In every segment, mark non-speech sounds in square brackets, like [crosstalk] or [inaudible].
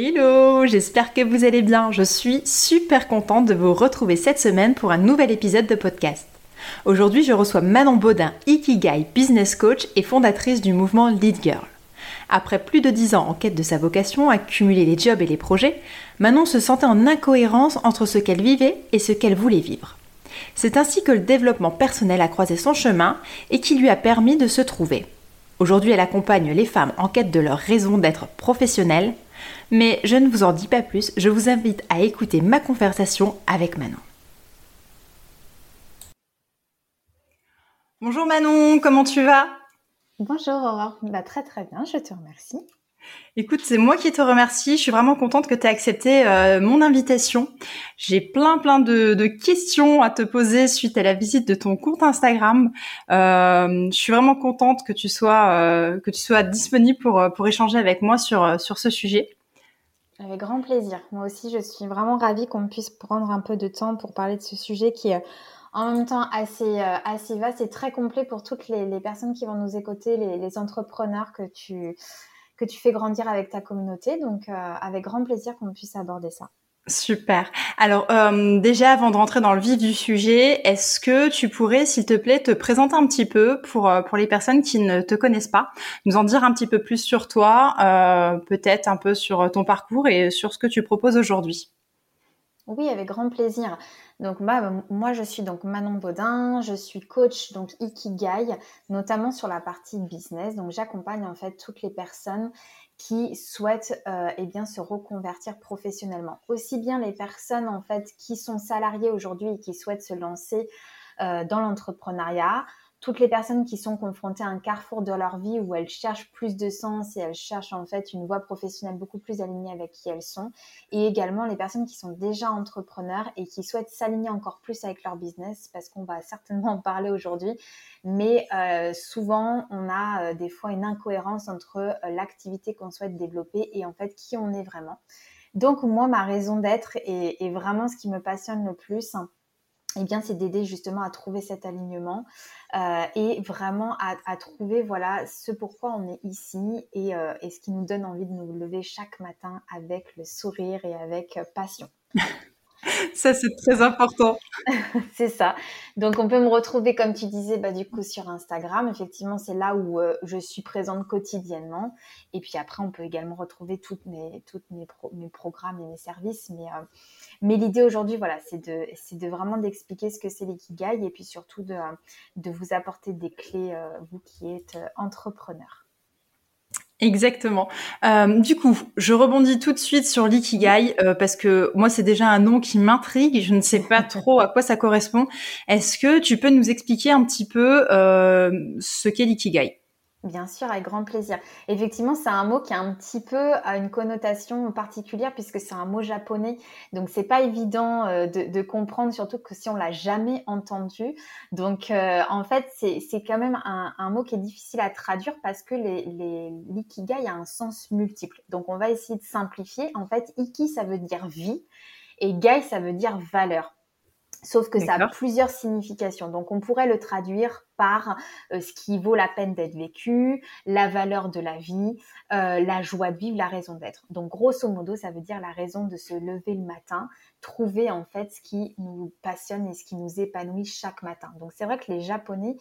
Hello, j'espère que vous allez bien. Je suis super contente de vous retrouver cette semaine pour un nouvel épisode de podcast. Aujourd'hui, je reçois Manon Baudin, Ikigai Business Coach et fondatrice du mouvement Lead Girl. Après plus de 10 ans en quête de sa vocation, à cumuler les jobs et les projets, Manon se sentait en incohérence entre ce qu'elle vivait et ce qu'elle voulait vivre. C'est ainsi que le développement personnel a croisé son chemin et qui lui a permis de se trouver. Aujourd'hui, elle accompagne les femmes en quête de leur raison d'être professionnelle, mais je ne vous en dis pas plus, je vous invite à écouter ma conversation avec Manon. Bonjour Manon, comment tu vas? Bonjour Aurore, bah, très très bien, je te remercie. Écoute, c'est moi qui te remercie. Je suis vraiment contente que tu aies accepté euh, mon invitation. J'ai plein plein de, questions à te poser suite à la visite de ton compte Instagram. Euh, je suis vraiment contente que tu sois euh, que tu sois disponible pour pour échanger avec moi sur sur ce sujet. Avec grand plaisir. Moi aussi, je suis vraiment ravie qu'on puisse prendre un peu de temps pour parler de ce sujet qui est en même temps assez, euh, assez vaste et très complet pour toutes les, personnes qui vont nous écouter, les, entrepreneurs que tu, fais grandir avec ta communauté. Donc, euh, avec grand plaisir qu'on puisse aborder ça. Super. Alors euh, déjà, avant de rentrer dans le vif du sujet, est-ce que tu pourrais, s'il te plaît, te présenter un petit peu pour pour les personnes qui ne te connaissent pas, nous en dire un petit peu plus sur toi, peut-être un peu sur ton parcours et sur ce que tu proposes aujourd'hui? Oui, avec grand plaisir. Donc bah, moi je suis donc Manon Baudin, je suis coach donc Ikigai, notamment sur la partie business. Donc j'accompagne en fait toutes les personnes qui souhaitent euh, eh bien se reconvertir professionnellement. Aussi bien les personnes en fait qui sont salariées aujourd'hui et qui souhaitent se lancer euh, dans l'entrepreneuriat, toutes les personnes qui sont confrontées à un carrefour de leur vie où elles cherchent plus de sens et elles cherchent en fait une voie professionnelle beaucoup plus alignée avec qui elles sont, et également les personnes qui sont déjà entrepreneurs et qui souhaitent s'aligner encore plus avec leur business, parce qu'on va [laughs] certainement en parler aujourd'hui, mais euh, souvent on a euh, des fois une incohérence entre euh, l'activité qu'on souhaite développer et en fait qui on est vraiment. Donc moi, ma raison d'être est vraiment ce qui me passionne le plus eh bien, c'est d'aider justement à trouver cet alignement euh, et vraiment à, trouver voilà ce pourquoi on est ici euh, et, ce qui nous donne envie de nous lever chaque matin avec le sourire et avec euh, passion. [laughs] Ça, c'est très important. [laughs] c'est ça. Donc, on peut me retrouver, comme tu disais, bah, du coup, sur Instagram. Effectivement, c'est là où je suis présente quotidiennement. Et puis après, on peut également retrouver toutes mes, toutes mes, mes programmes et mes services. Mais mais l'idée aujourd'hui, voilà, c'est de, de vraiment d'expliquer ce que c'est l'ikigai et puis surtout de, de vous apporter des clés, euh, vous qui êtes euh, entrepreneur. Exactement. Euh, du coup, je rebondis tout de suite sur l'ikigai parce que moi c'est déjà un nom qui m'intrigue. Je ne sais pas [laughs] trop à quoi ça correspond. Est-ce que tu peux nous expliquer un petit peu ce qu'est l'ikigai? Bien sûr, avec grand plaisir. Effectivement, c'est un mot qui a un petit peu une connotation particulière puisque c'est un mot japonais. Donc, c'est pas évident euh, de, comprendre, surtout que si on l'a jamais entendu. Donc, euh, en fait, c'est quand même un, mot qui est difficile à traduire parce que l'ikigai a un sens multiple. Donc, on va essayer de simplifier. En fait, iki, ça veut dire vie et gai, ça veut dire valeur. Sauf que ça a plusieurs significations. Donc on pourrait le traduire par euh, ce qui vaut la peine d'être vécu, la valeur de la vie, euh, la joie de vivre, la raison d'être. Donc grosso modo, ça veut dire la raison de se lever le matin, trouver en fait ce qui nous passionne et ce qui nous épanouit chaque matin. Donc c'est vrai que les Japonais,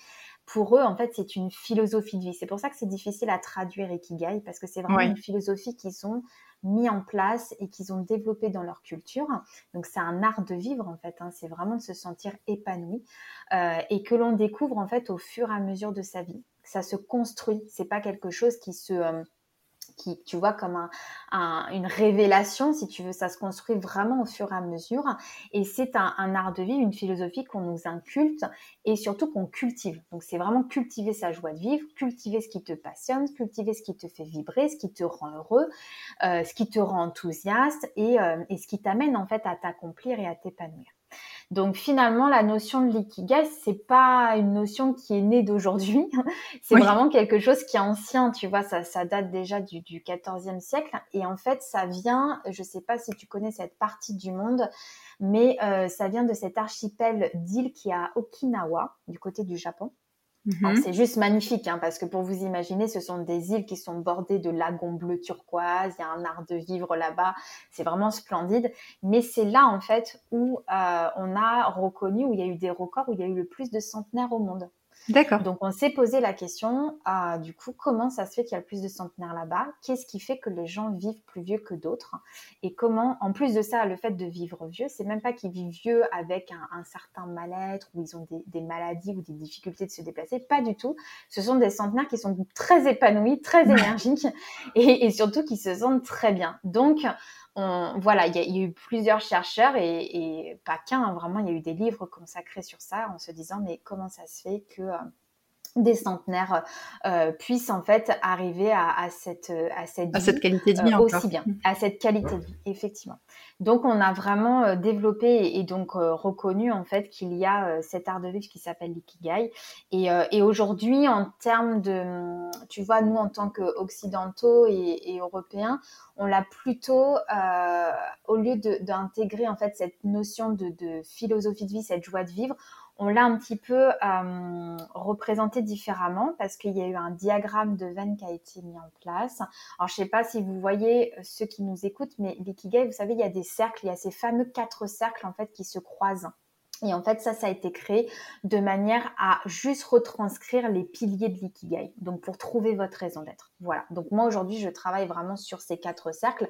pour eux, en fait, c'est une philosophie de vie. C'est pour ça que c'est difficile à traduire Ikigai parce que c'est vraiment une philosophie qui sont mis en place et qu'ils ont développé dans leur culture. Donc c'est un art de vivre en fait, hein. c'est vraiment de se sentir épanoui euh, et que l'on découvre en fait au fur et à mesure de sa vie. Ça se construit, c'est pas quelque chose qui se euh, qui, tu vois, comme un, une révélation, si tu veux, ça se construit vraiment au fur et à mesure. Et c'est un, un art de vivre, une philosophie qu'on nous inculte et surtout qu'on cultive. Donc c'est vraiment cultiver sa joie de vivre, cultiver ce qui te passionne, cultiver ce qui te fait vibrer, ce qui te rend heureux, euh, ce qui te rend enthousiaste et, euh, et ce qui t'amène en fait à t'accomplir et à t'épanouir. Donc finalement, la notion de l'ikigai, c'est pas une notion qui est née d'aujourd'hui. [laughs] c'est vraiment quelque chose qui est ancien. Tu vois, ça, ça date déjà du, du 14e siècle. Et en fait, ça vient, je sais pas si tu connais cette partie du monde, mais euh, ça vient de cet archipel d'îles qui est à Okinawa, du côté du Japon. Mhm. C'est juste magnifique, hein, parce que pour vous imaginer, ce sont des îles qui sont bordées de lagons bleus turquoise, il y a un art de vivre là-bas, c'est vraiment splendide. Mais c'est là, en fait, où euh, on a reconnu, où il y a eu des records, où il y a eu le plus de centenaires au monde. D'accord. Donc on s'est posé la question, ah, du coup, comment ça se fait qu'il y a plus de centenaires là-bas? Qu'est-ce qui fait que les gens vivent plus vieux que d'autres? Et comment, en plus de ça, le fait de vivre vieux, c'est même pas qu'ils vivent vieux avec un, certain mal-être ou ils ont des, maladies ou des difficultés de se déplacer, pas du tout. Ce sont des centenaires qui sont très épanouis, très énergiques et, et surtout qui se sentent très bien. Donc voilà, il y, a eu plusieurs chercheurs et, pas qu'un, hein, vraiment, il y a eu des livres consacrés sur ça en se disant mais comment ça se fait que euh, des centenaires euh, puissent en fait arriver à, cette à cette, à cette qualité de vie euh, aussi bien à cette qualité de vie effectivement. Donc on a vraiment euh, développé et, donc reconnu en fait qu'il y a cet art de vivre qui s'appelle l'ikigai. Et, et aujourd'hui en termes de tu vois nous en tant qu'occidentaux et, et européens on l'a plutôt au lieu d'intégrer en fait cette notion de, de philosophie de vie cette joie de vivre on l'a un petit peu euh, représenté différemment parce qu'il y a eu un diagramme de veine qui a été mis en place. Alors, je ne sais pas si vous voyez euh, ceux qui nous écoutent, mais l'ikigai, vous savez, il y a des cercles, il y a ces fameux quatre cercles en fait qui se croisent. Et en fait, ça, ça a été créé de manière à juste retranscrire les piliers de l'ikigai. Donc, pour trouver votre raison d'être. Voilà. Donc, moi, aujourd'hui, je travaille vraiment sur ces quatre cercles.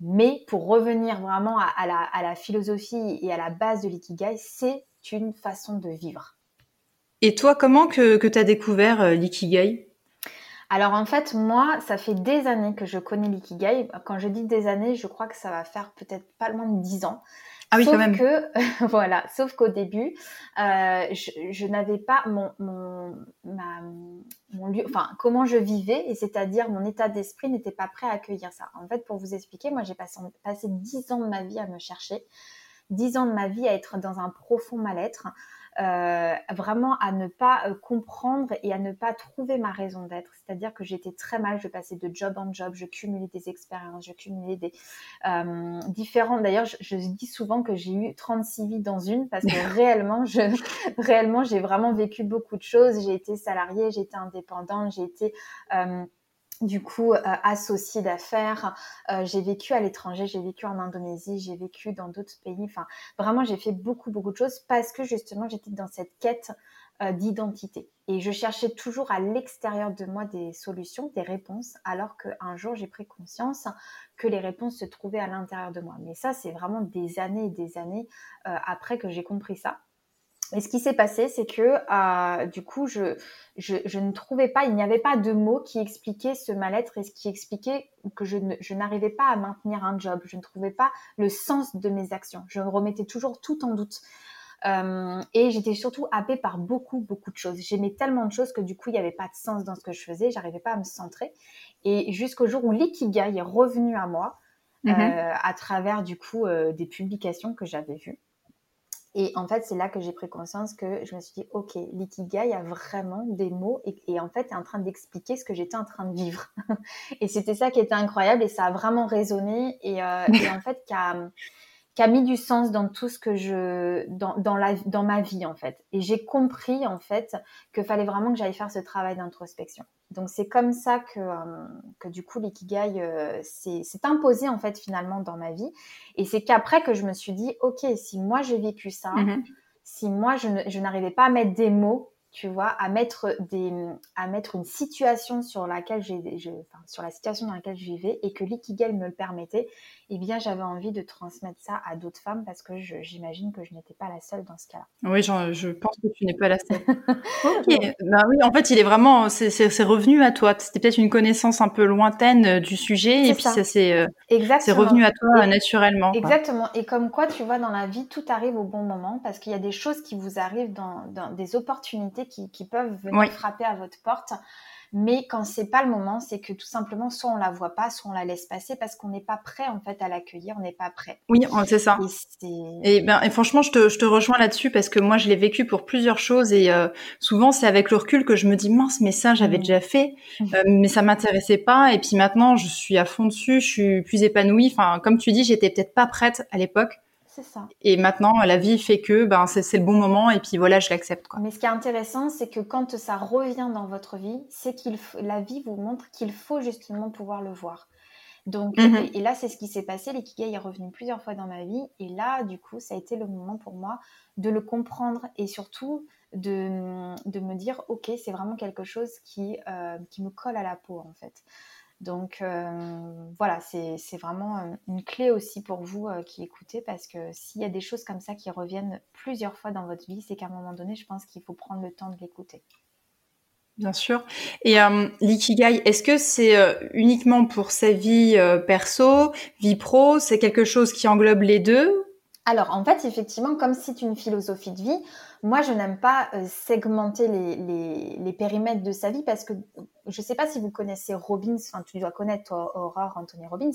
Mais pour revenir vraiment à, la, à la philosophie et à la base de l'ikigai, c'est une façon de vivre. Et toi, comment que, que tu as découvert euh, l'ikigai? Alors en fait, moi, ça fait des années que je connais l'ikigai. Quand je dis des années, je crois que ça va faire peut-être pas loin de dix ans. Ah oui, sauf quand même. Que, [laughs] voilà, sauf qu'au début, euh, je, n'avais pas mon, mon, mon lieu, enfin, comment je vivais, et c'est-à-dire mon état d'esprit n'était pas prêt à accueillir ça. En fait, pour vous expliquer, moi, j'ai passé, passé 10 ans de ma vie à me chercher dix ans de ma vie à être dans un profond mal-être, euh, vraiment à ne pas euh, comprendre et à ne pas trouver ma raison d'être. C'est-à-dire que j'étais très mal, je passais de job en job, je cumulais des expériences, je cumulais des euh, différents. D'ailleurs, je, dis souvent que j'ai eu 36 vies dans une parce que [laughs] réellement, je, [laughs] réellement, j'ai vraiment vécu beaucoup de choses. J'ai été salariée, j'ai été indépendante, j'ai été du coup euh, associée d'affaires. Euh, j'ai vécu à l'étranger, j'ai vécu en Indonésie, j'ai vécu dans d'autres pays. Enfin, vraiment, j'ai fait beaucoup, beaucoup de choses parce que justement, j'étais dans cette quête euh, d'identité. Et je cherchais toujours à l'extérieur de moi des solutions, des réponses, alors qu'un jour, j'ai pris conscience que les réponses se trouvaient à l'intérieur de moi. Mais ça, c'est vraiment des années et des années après que j'ai compris ça. Et ce qui s'est passé, c'est que euh, du coup, je, je, ne trouvais pas, il n'y avait pas de mots qui expliquaient ce mal-être et ce qui expliquait que je, je n'arrivais pas à maintenir un job. Je ne trouvais pas le sens de mes actions. Je remettais toujours tout en doute. Euh, et j'étais surtout happée par beaucoup, beaucoup de choses. J'aimais tellement de choses que du coup, il n'y avait pas de sens dans ce que je faisais. J'arrivais pas à me centrer. Et jusqu'au jour où l'ikigai est revenu à moi, mm-hmm. euh, à travers du coup des publications que j'avais vues. Et en fait, c'est là que j'ai pris conscience que je me suis dit, OK, l'ikigai a vraiment des mots et, en fait est en train d'expliquer ce que j'étais en train de vivre. [laughs] et c'était ça qui était incroyable et ça a vraiment résonné et, euh, et en fait qui qui a, mis du sens dans tout ce que je, dans, dans, la, dans ma vie en fait. Et j'ai compris en fait que fallait vraiment que j'aille faire ce travail d'introspection. Donc c'est comme ça que, euh, que du coup l'ikigai euh, s'est imposé en fait finalement dans ma vie. Et c'est qu'après que je me suis dit, ok, si moi j'ai vécu ça, mhm. si moi je n'arrivais pas à mettre des mots tu vois, à mettre des, à mettre une situation sur laquelle j'ai, enfin, sur la situation dans laquelle je vivais et que l'ikigai me le permettait, eh bien, j'avais envie de transmettre ça à d'autres femmes parce que j'imagine que je n'étais pas la seule dans ce cas-là. Oui, je pense que tu n'es pas la seule. [laughs] ok, bah oui, en fait, il est vraiment, c'est revenu à toi. C'était peut-être une connaissance un peu lointaine euh, du sujet et puis ça, c'est euh, revenu à toi naturellement. Exactement. Et comme quoi, tu vois, dans la vie, tout arrive au bon moment parce qu'il y a des choses qui vous arrivent dans, dans des opportunités qui, peuvent venir frapper à votre porte. Mais quand c'est pas le moment, c'est que tout simplement, soit on la voit pas, soit on la laisse passer parce qu'on n'est pas prêt en fait à l'accueillir, on n'est pas prêt. Oui, c'est ça. Et, ben, et franchement, je te, je te rejoins là-dessus parce que moi, je l'ai vécu pour plusieurs choses et euh, souvent, c'est avec le recul que je me dis mince, mais ça, j'avais mmh. déjà fait, mmh. euh, mais ça m'intéressait pas. Et puis maintenant, je suis à fond dessus, je suis plus épanouie. Enfin, comme tu dis, j'étais peut-être pas prête à l'époque. C'est ça. Et maintenant, la vie fait que ben, c'est le bon moment et puis voilà, je l'accepte. Mais ce qui est intéressant, c'est que quand ça revient dans votre vie, c'est qu'il la vie vous montre qu'il faut justement pouvoir le voir. Donc, mhm. et, là, c'est ce qui s'est passé. L'ikigai est revenu plusieurs fois dans ma vie. Et là, du coup, ça a été le moment pour moi de le comprendre et surtout de, de me dire, OK, c'est vraiment quelque chose qui, euh, qui me colle à la peau, en fait. Donc euh, voilà, c'est vraiment euh, une clé aussi pour vous euh, qui écoutez parce que s'il y a des choses comme ça qui reviennent plusieurs fois dans votre vie, c'est qu'à un moment donné, je pense qu'il faut prendre le temps de l'écouter. Bien sûr. Et l'ikigai, est-ce que c'est uniquement pour sa vie perso, vie pro? C'est quelque chose qui englobe les deux? Alors en fait, effectivement, comme c'est une philosophie de vie, moi, je n'aime pas euh, segmenter les, périmètres de sa vie parce que je ne sais pas si vous connaissez Robbins, enfin, tu dois connaître, toi, Aurore Anthony Robbins,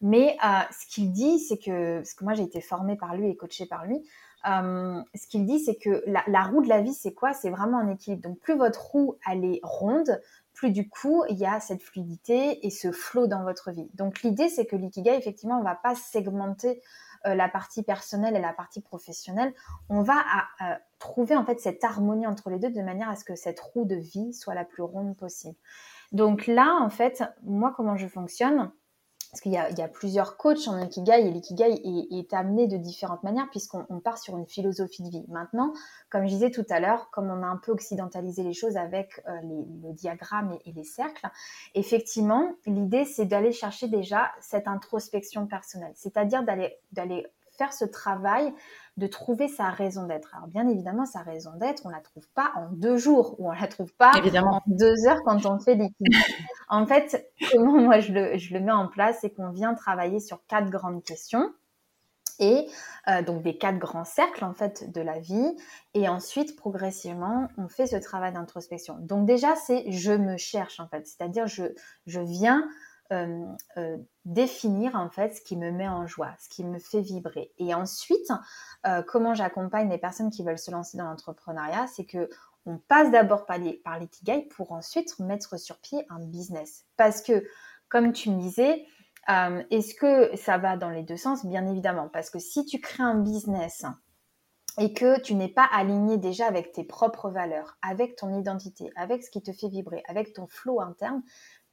mais euh, ce qu'il dit, c'est que, parce que moi, j'ai été formée par lui et coachée par lui, euh, ce qu'il dit, c'est que la, roue de la vie, c'est quoi? C'est vraiment un équilibre. Donc, plus votre roue, elle est ronde, plus du coup, il y a cette fluidité et ce flot dans votre vie. Donc, l'idée, c'est que l'ikigai, effectivement, on ne va pas segmenter euh, la partie personnelle et la partie professionnelle, on va à, trouver en fait cette harmonie entre les deux de manière à ce que cette roue de vie soit la plus ronde possible. Donc là, en fait, moi, comment je fonctionne parce qu'il y, a plusieurs coachs en Ikigai et l'Ikigai est, amené de différentes manières puisqu'on part sur une philosophie de vie. Maintenant, comme je disais tout à l'heure, comme on a un peu occidentalisé les choses avec euh, le diagramme et, les cercles, effectivement, l'idée c'est d'aller chercher déjà cette introspection personnelle, c'est-à-dire d'aller faire ce travail de trouver sa raison d'être. Alors bien évidemment, sa raison d'être, on la trouve pas en deux jours ou on la trouve pas évidemment. en deux heures quand on fait des En fait, comment moi je le, je le mets en place, c'est qu'on vient travailler sur quatre grandes questions et euh, donc des quatre grands cercles en fait de la vie et ensuite progressivement on fait ce travail d'introspection donc déjà c'est je me cherche en fait c'est-à-dire je je viens euh, euh, définir en fait ce qui me met en joie, ce qui me fait vibrer. Et ensuite, euh, comment j'accompagne les personnes qui veulent se lancer dans l'entrepreneuriat, c'est que on passe d'abord par, par l'ikigai pour ensuite mettre sur pied un business. Parce que, comme tu me disais, est-ce que ça va dans les deux sens? Bien évidemment, parce que si tu crées un business et que tu n'es pas aligné déjà avec tes propres valeurs, avec ton identité, avec ce qui te fait vibrer, avec ton flow interne,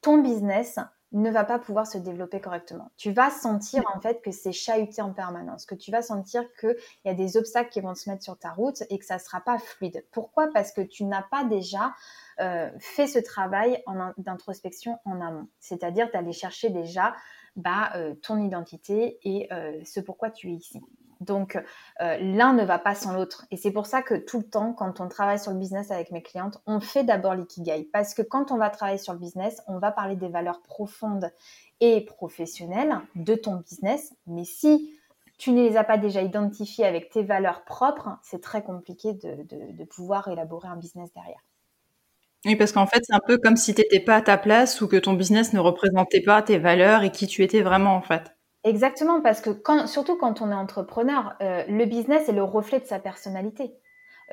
ton business ne va pas pouvoir se développer correctement. Tu vas sentir en fait que c'est chahuté en permanence, que tu vas sentir qu'il y a des obstacles qui vont se mettre sur ta route et que ça ne sera pas fluide. Pourquoi? Parce que tu n'as pas déjà euh, fait ce travail d'introspection en amont, c'est-à-dire d'aller chercher déjà bah, euh, ton identité et euh, ce pourquoi tu es ici. Donc, euh, l'un ne va pas sans l'autre. Et c'est pour ça que tout le temps, quand on travaille sur le business avec mes clientes, on fait d'abord l'ikigai. Parce que quand on va travailler sur le business, on va parler des valeurs profondes et professionnelles de ton business. Mais si tu ne les as pas déjà identifiées avec tes valeurs propres, c'est très compliqué de, pouvoir élaborer un business derrière. Oui, parce qu'en fait, c'est un peu comme si tu n'étais pas à ta place ou que ton business ne représentait pas tes valeurs et qui tu étais vraiment, en fait. Exactement, parce que quand, surtout quand on est entrepreneur, euh, le business est le reflet de sa personnalité.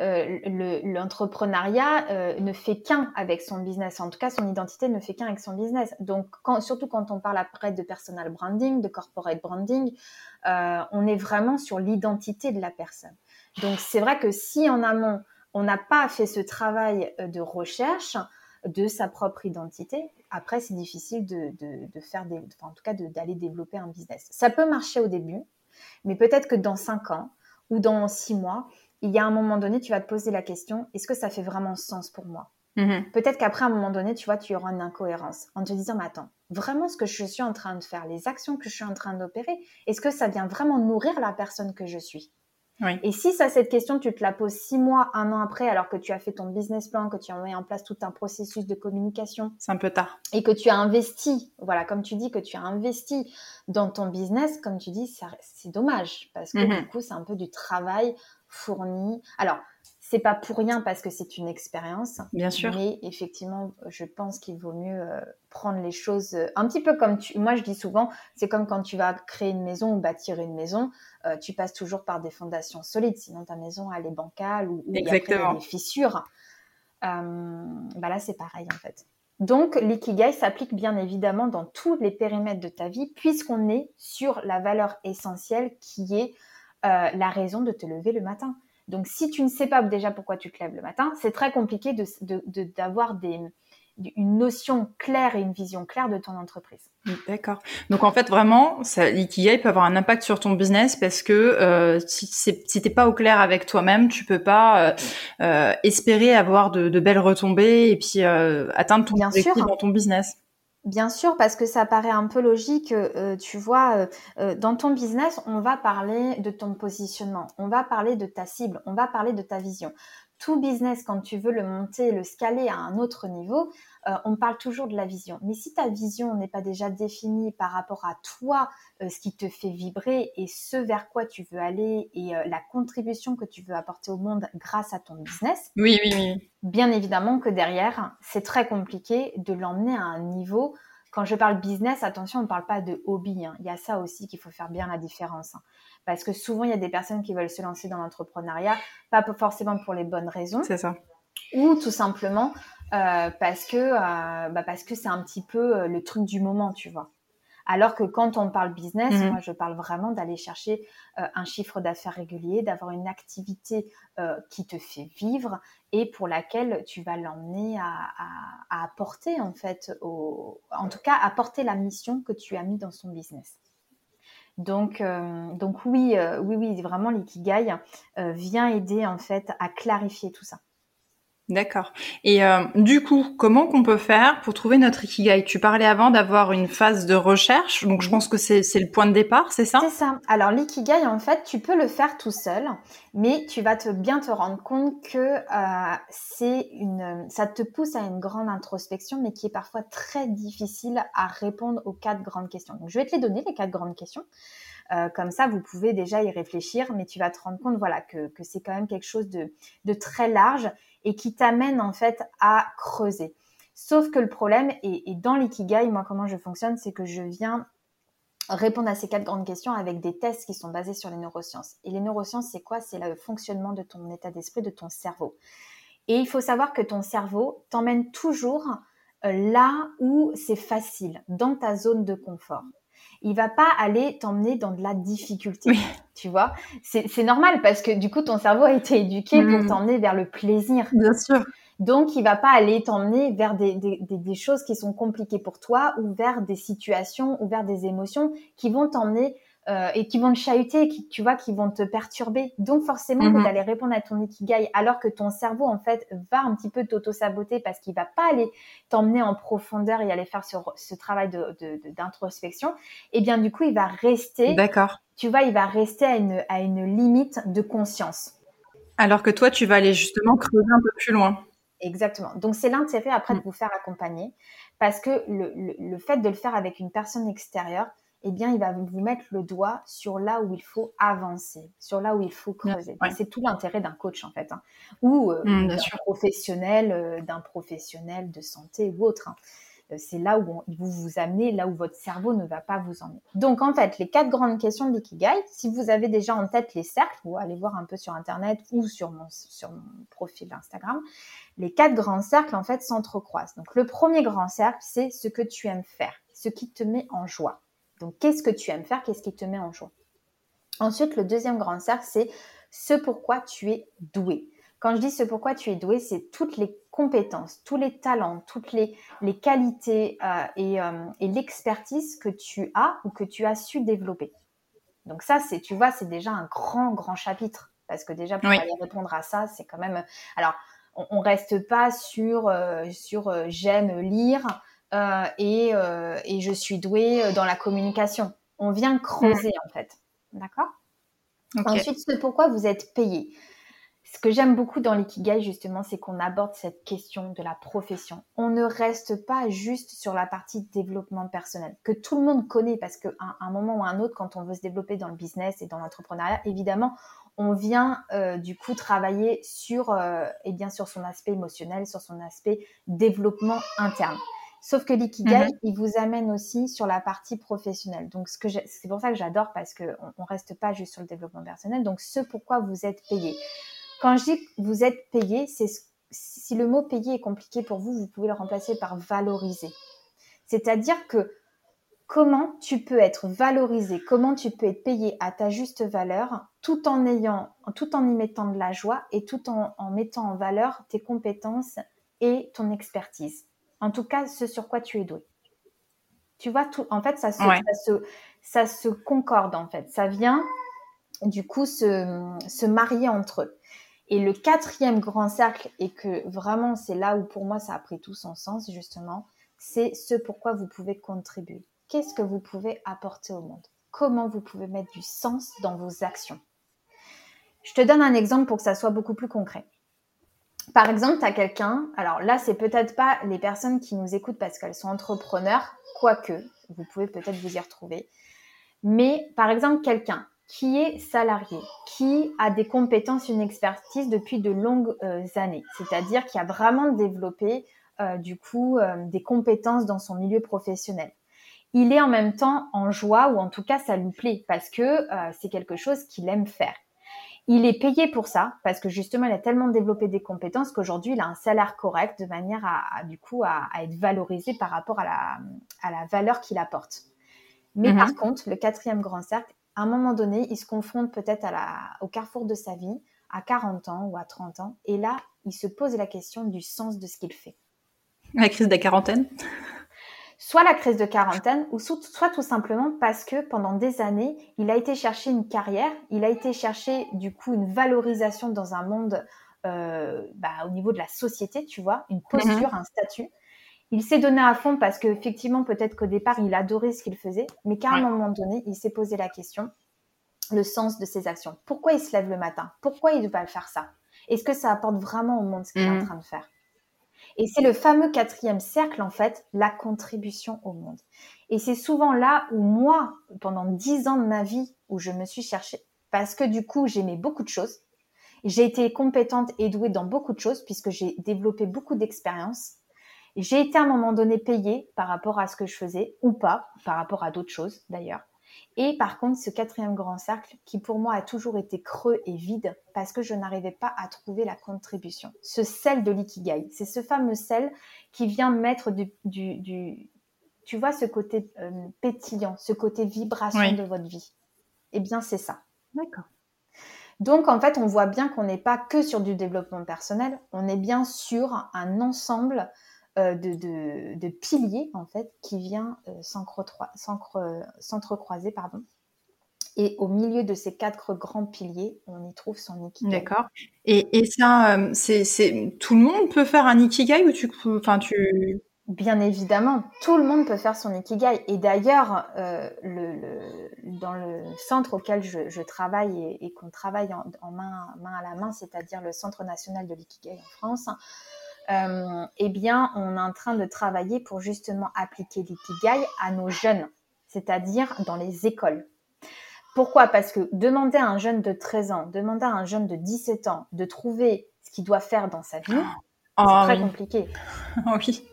Euh, L'entrepreneuriat euh, ne fait qu'un avec son business. En tout cas, son identité ne fait qu'un avec son business. Donc, quand, surtout quand on parle après de personal branding, de corporate branding, on est vraiment sur l'identité de la personne. Donc, c'est vrai que si en amont, on n'a pas fait ce travail de recherche, de sa propre identité. Après, c'est difficile de, faire des, en tout cas, d'aller développer un business. Ça peut marcher au début, mais peut-être que dans cinq ans ou dans six mois, il y a un moment donné, tu vas te poser la question, est-ce que ça fait vraiment sens pour moi? Mhm. Peut-être qu'après, à un moment donné, tu vois, tu auras une incohérence en te disant, mais attends, vraiment ce que je suis en train de faire, les actions que je suis en train d'opérer, est-ce que ça vient vraiment nourrir la personne que je suis? Oui. Et si ça, cette question, tu te la poses six mois, un an après, alors que tu as fait ton business plan, que tu as mis en place tout un processus de communication C'est un peu tard. et que tu as investi, voilà, comme tu dis, que tu as investi dans ton business, comme tu dis, ça- c'est dommage parce que Mhm. du coup, c'est un peu du travail fourni. Alors, c'est pas pour rien parce que c'est une expérience. Bien sûr. Mais effectivement, je pense qu'il vaut mieux euh, prendre les choses euh, un petit peu comme tu. Moi, je dis souvent, c'est comme quand tu vas créer une maison ou bâtir une maison, euh, tu passes toujours par des fondations solides, sinon ta maison elle est bancale ou, ou il y a Exactement. des fissures. Bah là, c'est pareil en fait. Donc, l'ikigai s'applique bien évidemment dans tous les périmètres de ta vie, puisqu'on est sur la valeur essentielle qui est la raison de te lever le matin. Donc, si tu ne sais pas déjà pourquoi tu te lèves le matin, c'est très compliqué de- de- de- d'avoir des, une notion claire et une vision claire de ton entreprise. D'accord. Donc en fait vraiment, ça, l'ikigai peut avoir un impact sur ton business parce que euh, si, si t'es pas au clair avec toi-même, tu peux pas euh, euh, espérer avoir de, de belles retombées et puis atteindre ton Bien objectif sûr. dans ton business. Bien sûr, parce que ça paraît un peu logique. euh, tu vois, euh, euh, dans ton business, on va parler de ton positionnement, on va parler de ta cible, on va parler de ta vision. Tout business, quand tu veux le monter, le scaler à un autre niveau, euh, on parle toujours de la vision. Mais si ta vision n'est pas déjà définie par rapport à toi, euh, ce qui te fait vibrer et ce vers quoi tu veux aller et euh, la contribution que tu veux apporter au monde grâce à ton business, Oui, oui, oui. bien évidemment que derrière, c'est très compliqué de l'emmener à un niveau. Quand je parle business, attention, on ne parle pas de hobby. hein. Il y a ça aussi qu'il faut faire bien la différence. hein. Parce que souvent, il y a des personnes qui veulent se lancer dans l'entrepreneuriat, pas forcément pour les bonnes raisons, C'est ça. ou tout simplement euh, parce que euh, bah parce que c'est un petit peu euh, le truc du moment, tu vois. Alors que quand on parle business, Mhm. moi je parle vraiment d'aller chercher euh, un chiffre d'affaires régulier, d'avoir une activité euh, qui te fait vivre et pour laquelle tu vas l'emmener à, à- à apporter en fait, au, en tout cas apporter la mission que tu as mis dans son business. Donc, euh, donc oui, euh, oui, oui, vraiment l'ikigai euh, vient aider en fait à clarifier tout ça. D'accord. Et euh, du coup, comment qu'on peut faire pour trouver notre ikigai? Tu parlais avant d'avoir une phase de recherche, donc je pense que c'est le point de départ, c'est ça? C'est ça. Alors l'ikigai, en fait, tu peux le faire tout seul, mais tu vas te bien te rendre compte que euh, c'est une, ça te pousse à une grande introspection, mais qui est parfois très difficile à répondre aux quatre grandes questions. Donc je vais te les donner les quatre grandes questions. Euh, comme ça, vous pouvez déjà y réfléchir, mais tu vas te rendre compte, voilà, que, que c'est quand même quelque chose de, de très large et qui t'amène en fait à creuser. Sauf que le problème, et, dans l'ikigai, moi comment je fonctionne, c'est que je viens répondre à ces quatre grandes questions avec des tests qui sont basés sur les neurosciences. Et les neurosciences, c'est quoi? C'est le fonctionnement de ton état d'esprit, de ton cerveau. Et il faut savoir que ton cerveau t'emmène toujours euh, là où c'est facile, dans ta zone de confort. Il va pas aller t'emmener dans de la difficulté, Oui. tu vois. C'est c'est normal parce que du coup, ton cerveau a été éduqué pour t'emmener vers le plaisir. Bien sûr. Donc, il va pas aller t'emmener vers des, des, des, des choses qui sont compliquées pour toi ou vers des situations ou vers des émotions qui vont t'emmener euh, et qui vont te chahuter, qui, tu vois, qui vont te perturber. Donc, forcément, que d'aller répondre à ton ikigai alors que ton cerveau, en fait, va un petit peu t'auto-saboter parce qu'il va pas aller t'emmener en profondeur et aller faire ce, ce travail de- de- de- d'introspection, et bien, du coup, il va rester, D'accord. tu vois, il va rester à une, à une limite de conscience. Alors que toi, tu vas aller justement creuser un peu plus loin. Exactement. Donc c'est l'intérêt après de Mm. vous faire accompagner parce que le, le, le fait de le faire avec une personne extérieure, eh bien, il va vous mettre le doigt sur là où il faut avancer, sur là où il faut creuser. Ouais. C'est tout l'intérêt d'un coach en fait, hein. ou euh, Mm, d'un professionnel, euh, d'un professionnel de santé ou autre. hein. Euh, C'est là où on- vous vous amenez, là où votre cerveau ne va pas vous emmener. Donc en fait, les quatre grandes questions de l'ikigai, si vous avez déjà en tête les cercles, ou allez voir un peu sur internet ou sur mon, sur mon profil Instagram, les quatre grands cercles en fait s'entrecroisent. Donc le premier grand cercle, c'est ce que tu aimes faire, ce qui te met en joie. Donc qu'est-ce que tu aimes faire, qu'est-ce qui te met en joie? Ensuite, le deuxième grand cercle, c'est ce pourquoi tu es doué. Quand je dis ce pourquoi tu es doué, c'est toutes les compétences, tous les talents, toutes les, les qualités euh, et, euh, et l'expertise que tu as ou que tu as su développer. Donc ça, c'est, tu vois, c'est déjà un grand, grand chapitre. Parce que déjà, pour aller répondre à ça, c'est quand même. Alors, on, reste pas sur, sur j'aime lire et, et, je suis douée dans la communication. On vient creuser, mm. en fait. D'accord? Ensuite, ce pourquoi vous êtes payé. Ce que j'aime beaucoup dans l'ikigai, justement, c'est qu'on aborde cette question de la profession. On ne reste pas juste sur la partie développement personnel, que tout le monde connaît, parce qu'à un moment ou un autre, quand on veut se développer dans le business et dans l'entrepreneuriat, évidemment, on vient euh, du coup travailler sur, euh, et bien sur son aspect émotionnel, sur son aspect développement interne. Sauf que l'ikigai, mhm. il vous amène aussi sur la partie professionnelle. Donc, ce que c'est pour ça que j'adore parce qu'on ne reste pas juste sur le développement personnel. Donc, ce pourquoi vous êtes payé. Quand je dis que vous êtes payé, c'est si le mot payé est compliqué pour vous, vous pouvez le remplacer par valoriser. C'est-à-dire que comment tu peux être valorisé, comment tu peux être payé à ta juste valeur, tout en ayant, tout en y mettant de la joie et tout en, mettant en valeur tes compétences et ton expertise. En tout cas, ce sur quoi tu es doué. Tu vois, tout, en fait, ça se, ça se, ça se concorde, en fait. Ça vient, du coup, se, se marier entre eux. Et le quatrième grand cercle, et que vraiment c'est là où pour moi ça a pris tout son sens justement, c'est ce pourquoi vous pouvez contribuer. Qu'est-ce que vous pouvez apporter au monde? Comment vous pouvez mettre du sens dans vos actions? Je te donne un exemple pour que ça soit beaucoup plus concret. Par exemple, tu as quelqu'un, alors là, c'est peut-être pas les personnes qui nous écoutent parce qu'elles sont entrepreneurs, quoique, vous pouvez peut-être vous y retrouver. Mais par exemple, quelqu'un qui est salarié, qui a des compétences, une expertise depuis de longues euh, années, c'est-à-dire qui a vraiment développé euh, du coup euh, des compétences dans son milieu professionnel. Il est en même temps en joie ou en tout cas ça lui plaît parce que c'est quelque chose qu'il aime faire. Il est payé pour ça parce que justement il a tellement développé des compétences qu'aujourd'hui il a un salaire correct de manière à, du coup à, être valorisé par rapport à la, à la valeur qu'il apporte. Mais mm-hmm. par contre, le quatrième grand cercle, à un moment donné, il se confronte peut-être au carrefour de sa vie, à 40 ans ou à 30 ans, et là, il se pose la question du sens de ce qu'il fait. La crise de la quarantaine Soit la crise de quarantaine, ou soit tout simplement parce que pendant des années, il a été chercher une carrière, il a été chercher du coup une valorisation dans un monde euh, bah, au niveau de la société, tu vois, une posture, mhm. un statut il s'est donné à fond parce qu'effectivement, peut-être qu'au départ, il adorait ce qu'il faisait, mais qu'à un moment donné, il s'est posé la question, le sens de ses actions. Pourquoi il se lève le matin? Pourquoi il va faire ça? Est-ce que ça apporte vraiment au monde ce qu'il est en mmh. train de faire? Et c'est le fameux quatrième cercle, en fait, la contribution au monde. Et c'est souvent là où moi, pendant dix ans de ma vie, où je me suis cherchée, parce que du coup, j'aimais beaucoup de choses. J'ai été compétente et douée dans beaucoup de choses, puisque j'ai développé beaucoup d'expériences j'ai été à un moment donné payée par rapport à ce que je faisais, ou pas, par rapport à d'autres choses d'ailleurs. Et par contre, ce quatrième grand cercle, qui pour moi a toujours été creux et vide, parce que je n'arrivais pas à trouver la contribution. Ce sel de l'ikigai, c'est ce fameux sel qui vient mettre du, du, tu vois, ce côté euh, pétillant, ce côté vibration de votre vie. Eh bien, c'est ça. D'accord. Donc, en fait, on voit bien qu'on n'est pas que sur du développement personnel, on est bien sur un ensemble euh, de, piliers en fait qui vient euh, s'entrecroiser pardon et au milieu de ces quatre grands piliers, on y trouve son ikigai. D'accord. Et, ça, euh, c'est, tout le monde peut faire un ikigai ou tu, enfin tu. Bien évidemment, tout le monde peut faire son ikigai. Et d'ailleurs, le, dans le centre auquel je, travaille et, qu'on travaille en, main, main, à la main, c'est-à-dire le Centre national de l'ikigai en France, euh, eh bien, on est en train de travailler pour justement appliquer l'ikigai à nos jeunes, c'est-à-dire dans les écoles. Pourquoi? Parce que demander à un jeune de 13 ans, demander à un jeune de 17 ans de trouver ce qu'il doit faire dans sa vie, c'est oh très compliqué. [laughs] oui.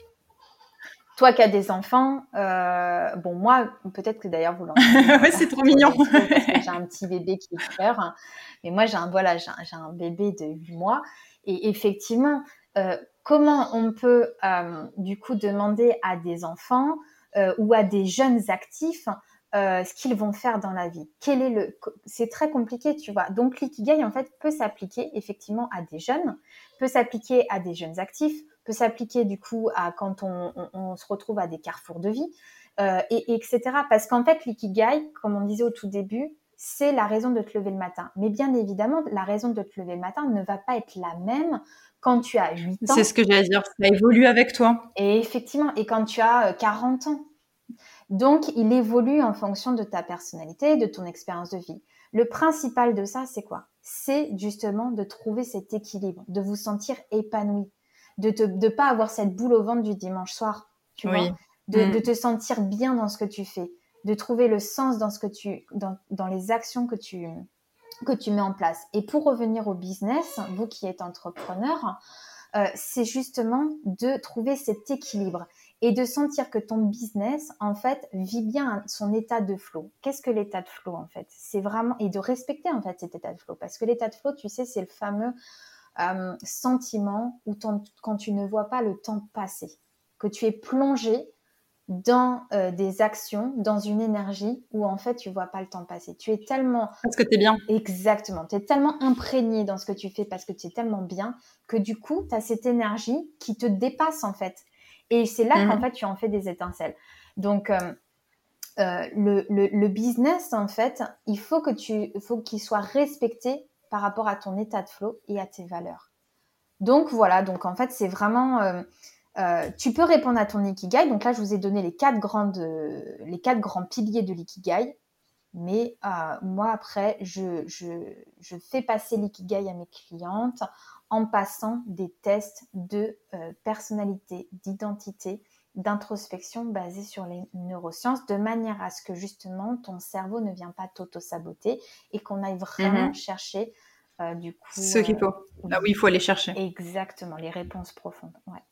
Toi qui as des enfants, euh, bon moi, peut-être que d'ailleurs vous l'en [laughs] Oui, c'est trop mignon. j'ai un petit bébé qui pleure, hein. mais moi j'ai un voilà, j'ai un, bébé de 8 mois et effectivement, euh, comment on peut euh, du coup demander à des enfants euh, ou à des jeunes actifs euh, ce qu'ils vont faire dans la vie. Quel est le C'est très compliqué, tu vois. Donc l'ikigai en fait peut s'appliquer effectivement à des jeunes, peut s'appliquer à des jeunes actifs, peut s'appliquer du coup à quand on, se retrouve à des carrefours de vie, et, etc. Parce qu'en fait l'ikigai, comme on disait au tout début, c'est la raison de te lever le matin. Mais bien évidemment, la raison de te lever le matin ne va pas être la même quand tu as 8 ans. C'est ce que j'allais dire, ça évolue avec toi. Et effectivement, et quand tu as 40 euh, ans. Donc, il évolue en fonction de ta personnalité, de ton expérience de vie. Le principal de ça, c'est quoi? C'est justement de trouver cet équilibre, de vous sentir épanoui, de ne pas avoir cette boule au ventre du dimanche soir, tu vois, de, mm. de, te sentir bien dans ce que tu fais, de trouver le sens dans ce que tu, dans, dans les actions que tu, que tu mets en place. Et pour revenir au business, vous qui êtes entrepreneur, euh, c'est justement de trouver cet équilibre et de sentir que ton business, en fait, vit bien son état de flow. Qu'est-ce que l'état de flow, en fait? C'est vraiment, et de respecter, en fait, cet état de flow. Parce que l'état de flow, tu sais, c'est le fameux euh, sentiment où quand tu ne vois pas le temps passer, que tu es plongé dans euh, des actions, dans une énergie où en fait tu vois pas le temps passer. Tu es tellement parce que tu es bien. Exactement, tu es tellement imprégné dans ce que tu fais parce que tu es tellement bien que du coup, tu as cette énergie qui te dépasse en fait. Et c'est là qu'en mhm. fait tu en fais des étincelles. Donc euh, euh, le, le, le, business en fait, il faut que tu faut qu'il soit respecté par rapport à ton état de flow et à tes valeurs. Donc voilà, donc en fait, c'est vraiment euh, tu peux répondre à ton ikigai. Donc là, je vous ai donné les quatre, grandes, les quatre grands piliers de l'ikigai. Mais euh, moi, après, je, je, fais passer l'ikigai à mes clientes en passant des tests de euh, personnalité, d'identité, d'introspection basés sur les neurosciences, de manière à ce que justement ton cerveau ne vienne pas t'auto-saboter et qu'on aille vraiment mhm. chercher du coup... Ce qu'il faut. Ah oui, il faut aller chercher. Exactement, les réponses profondes. Ouais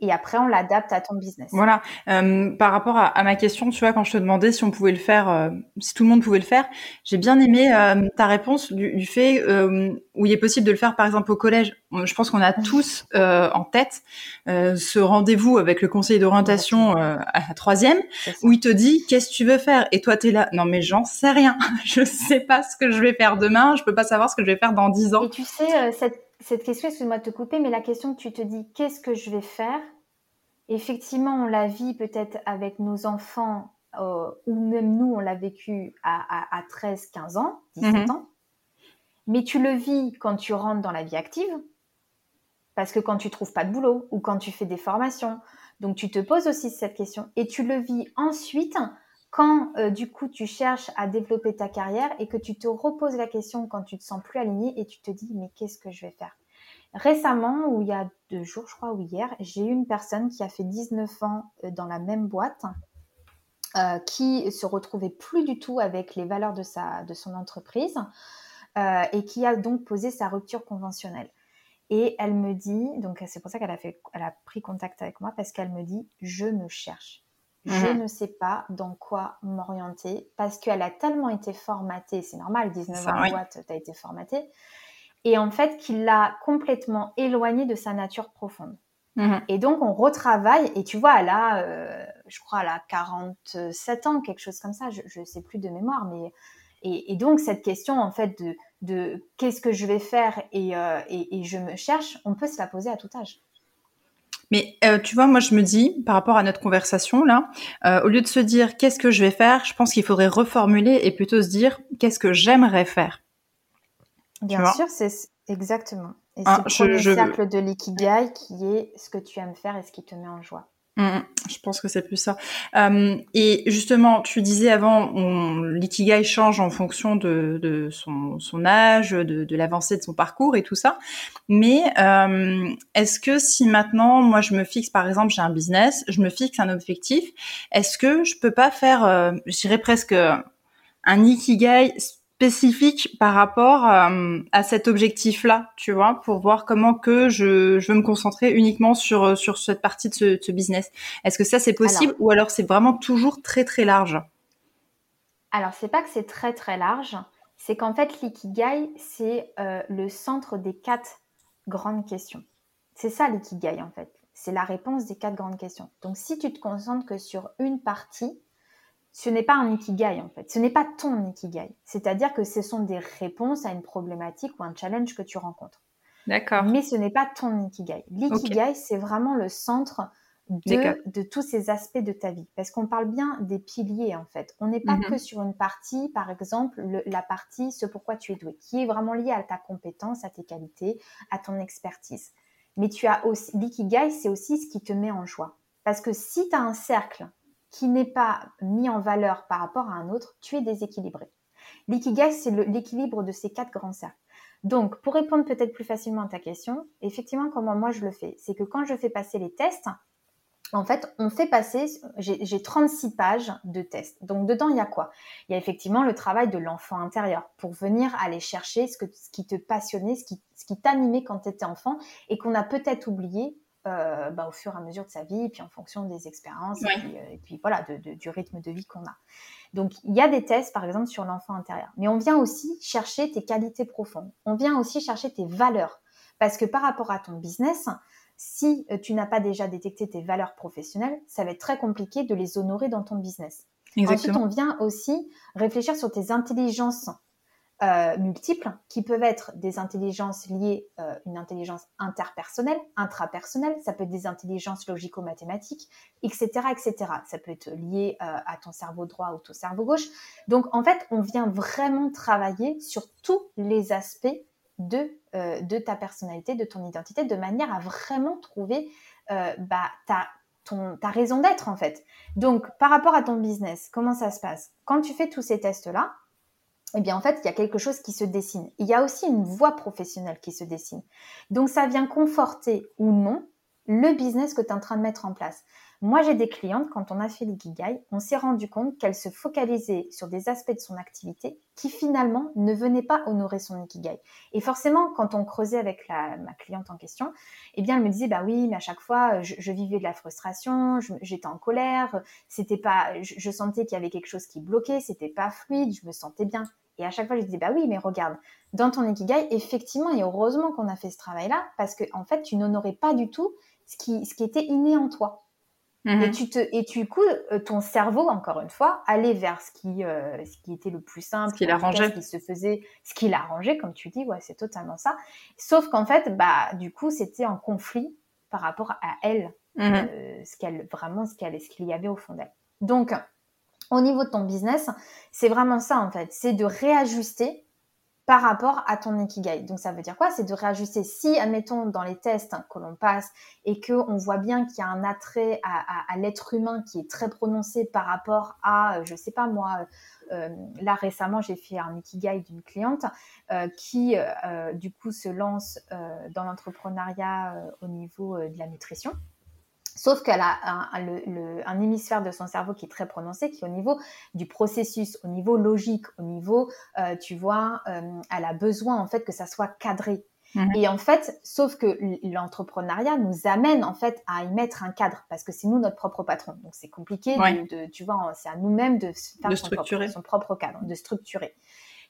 et après on l'adapte à ton business. Voilà. Euh, par rapport à, à, ma question, tu vois, quand je te demandais si on pouvait le faire, euh, si tout le monde pouvait le faire, j'ai bien aimé euh, ta réponse du, du fait euh, où il est possible de le faire, par exemple au collège. Je pense qu'on a tous en tête ce rendez-vous avec le conseiller d'orientation à la troisième, où il te dit qu'est-ce que tu veux faire, et toi tu es là, non mais j'en sais rien, [laughs] je sais pas ce que je vais faire demain, je peux pas savoir ce que je vais faire dans dix ans. Et tu sais cette cette question, excuse-moi de te couper, mais la question que tu te dis, qu'est-ce que je vais faire? Effectivement, on la vit peut-être avec nos enfants, euh, ou même nous, on l'a vécu à, 13, 15 ans, 17 mhm. ans. Mais tu le vis quand tu rentres dans la vie active, parce que quand tu trouves pas de boulot, ou quand tu fais des formations. Donc tu te poses aussi cette question. Et tu le vis ensuite quand euh, du coup tu cherches à développer ta carrière et que tu te reposes la question quand tu te sens plus aligné et tu te dis mais qu'est-ce que je vais faire? Récemment, ou il y a deux jours, je crois, ou hier, j'ai eu une personne qui a fait 19 ans euh, dans la même boîte, euh, qui se retrouvait plus du tout avec les valeurs de, sa, de son entreprise et qui a donc posé sa rupture conventionnelle. Et elle me dit, donc c'est pour ça qu'elle a, a pris contact avec moi, parce qu'elle me dit, je me cherche je mhm. ne sais pas dans quoi m'orienter parce qu'elle a tellement été formatée, c'est normal, 19 ans boîte, tu as été formatée, et en fait qu'il l'a complètement éloignée de sa nature profonde. Mhm. Et donc on retravaille, et tu vois, elle a, euh, je crois, elle a 47 ans, quelque chose comme ça, je ne sais plus de mémoire, mais... Et, donc cette question en fait de, de qu'est-ce que je vais faire et, euh, et, et je me cherche, on peut se la poser à tout âge. Mais euh, tu vois, moi je me dis, par rapport à notre conversation là, euh, au lieu de se dire qu'est-ce que je vais faire, je pense qu'il faudrait reformuler et plutôt se dire qu'est-ce que j'aimerais faire. Bien sûr, c'est exactement. Et ah, c'est le cercle de l'ikigai qui est ce que tu aimes faire et ce qui te met en joie. Mm, je pense que c'est plus ça. Euh, et justement, tu disais avant, l'ikigai change en fonction de, son, âge, de, de l'avancée de son parcours et tout ça. Mais euh, est-ce que si maintenant, moi, je me fixe, par exemple, j'ai un business, je me fixe un objectif, est-ce que je peux pas faire, euh, je dirais presque un ikigai spécifique par rapport euh, à cet objectif-là, tu vois, pour voir comment que je, je veux me concentrer uniquement sur euh, sur cette partie de ce, business. Est-ce que ça c'est possible ou alors c'est vraiment toujours très très large? Alors c'est pas que c'est très très large, c'est qu'en fait l'ikigai c'est euh, le centre des quatre grandes questions. C'est ça l'ikigai en fait. C'est la réponse des quatre grandes questions. Donc si tu te concentres que sur une partie, ce n'est pas un ikigai en fait, ce n'est pas ton ikigai. C'est-à-dire que ce sont des réponses à une problématique ou un challenge que tu rencontres. D'accord. Mais ce n'est pas ton ikigai. L'ikigai, c'est vraiment le centre de, tous ces aspects de ta vie. Parce qu'on parle bien des piliers, en fait. On n'est pas mhm. que sur une partie, par exemple, la partie ce pourquoi tu es doué, qui est vraiment liée à ta compétence, à tes qualités, à ton expertise. Mais tu as aussi, l'ikigai, c'est aussi ce qui te met en joie. Parce que si tu as un cercle qui n'est pas mis en valeur par rapport à un autre, tu es déséquilibré. L'ikigai, c'est l'équilibre de ces quatre grands cercles. Donc, pour répondre peut-être plus facilement à ta question, effectivement, comment moi je le fais, c'est que quand je fais passer les tests, en fait, on fait passer, j'ai 36 pages de tests. Donc, dedans, il y a quoi? Il y a effectivement le travail de l'enfant intérieur pour venir aller chercher ce, qui te passionnait, ce qui, ce qui t'animait quand tu étais enfant et qu'on a peut-être oublié euh, bah, au fur et à mesure de sa vie, et puis en fonction des expériences, et, puis, euh, voilà, du rythme de vie qu'on a. Donc, il y a des tests, par exemple, sur l'enfant intérieur. Mais on vient aussi chercher tes qualités profondes. On vient aussi chercher tes valeurs. Parce que par rapport à ton business, si euh, tu n'as pas déjà détecté tes valeurs professionnelles, ça va être très compliqué de les honorer dans ton business. Ensuite, on vient aussi réfléchir sur tes intelligences euh, multiples qui peuvent être des intelligences liées, euh, une intelligence interpersonnelle, intrapersonnelle, ça peut être des intelligences logico-mathématiques, etc., etc. Ça peut être lié euh, à ton cerveau droit ou ton cerveau gauche. Donc, en fait, on vient vraiment travailler sur tous les aspects de, de ta personnalité, de ton identité, de manière à vraiment trouver bah, ta, ton, ta raison d'être, en fait. Donc, par rapport à ton business, comment ça se passe? Quand tu fais tous ces tests-là, eh bien en fait, il y a quelque chose qui se dessine. Il y a aussi une voie professionnelle qui se dessine. Donc ça vient conforter ou non le business que tu es en train de mettre en place. Moi, j'ai des clientes, quand on a fait l'ikigai, on s'est rendu compte qu'elle se focalisait sur des aspects de son activité qui finalement ne venaient pas honorer son ikigai. Et forcément, quand on creusait avec ma cliente en question, eh bien, elle me disait, bah oui, mais à chaque fois, je, vivais de la frustration, j'étais en colère, c'était pas, je, sentais qu'il y avait quelque chose qui bloquait, c'était pas fluide, je me sentais bien. Et à chaque fois, je disais, bah oui, mais regarde, dans ton ikigai, effectivement, et heureusement qu'on a fait ce travail-là, parce que en fait, tu n'honorais pas du tout ce qui était inné en toi. Mhm. Et tu te, et du coup, euh, ton cerveau, encore une fois, allait vers ce qui, euh, ce qui était le plus simple, ce qui l'arrangeait, ce qui se faisait, ce qui l'arrangeait, comme tu dis, ouais, c'est totalement ça. Sauf qu'en fait, bah, du coup, c'était en conflit par rapport à elle, mhm. euh, ce qu'elle vraiment, ce qu'elle, ce qu'il y avait au fond d'elle. Donc, au niveau de ton business, c'est vraiment ça en fait, c'est de réajuster par rapport à ton ikigai. Donc ça veut dire quoi? C'est de réajuster. Si, admettons, dans les tests que l'on passe et que on voit bien qu'il y a un attrait à, l'être humain qui est très prononcé par rapport à, euh, je sais pas moi, euh, là récemment j'ai fait un ikigai d'une cliente euh, qui du coup se lance dans l'entrepreneuriat au niveau de la nutrition. Sauf qu'elle a un, hémisphère de son cerveau qui est très prononcé, qui est au niveau du processus, au niveau logique, au niveau, euh, tu vois, euh, elle a besoin en fait que ça soit cadré. Mhm. Et en fait, sauf que l'entrepreneuriat nous amène en fait à y mettre un cadre parce que c'est nous notre propre patron. Donc c'est compliqué de, tu vois, c'est à nous-mêmes de faire son propre cadre, de structurer.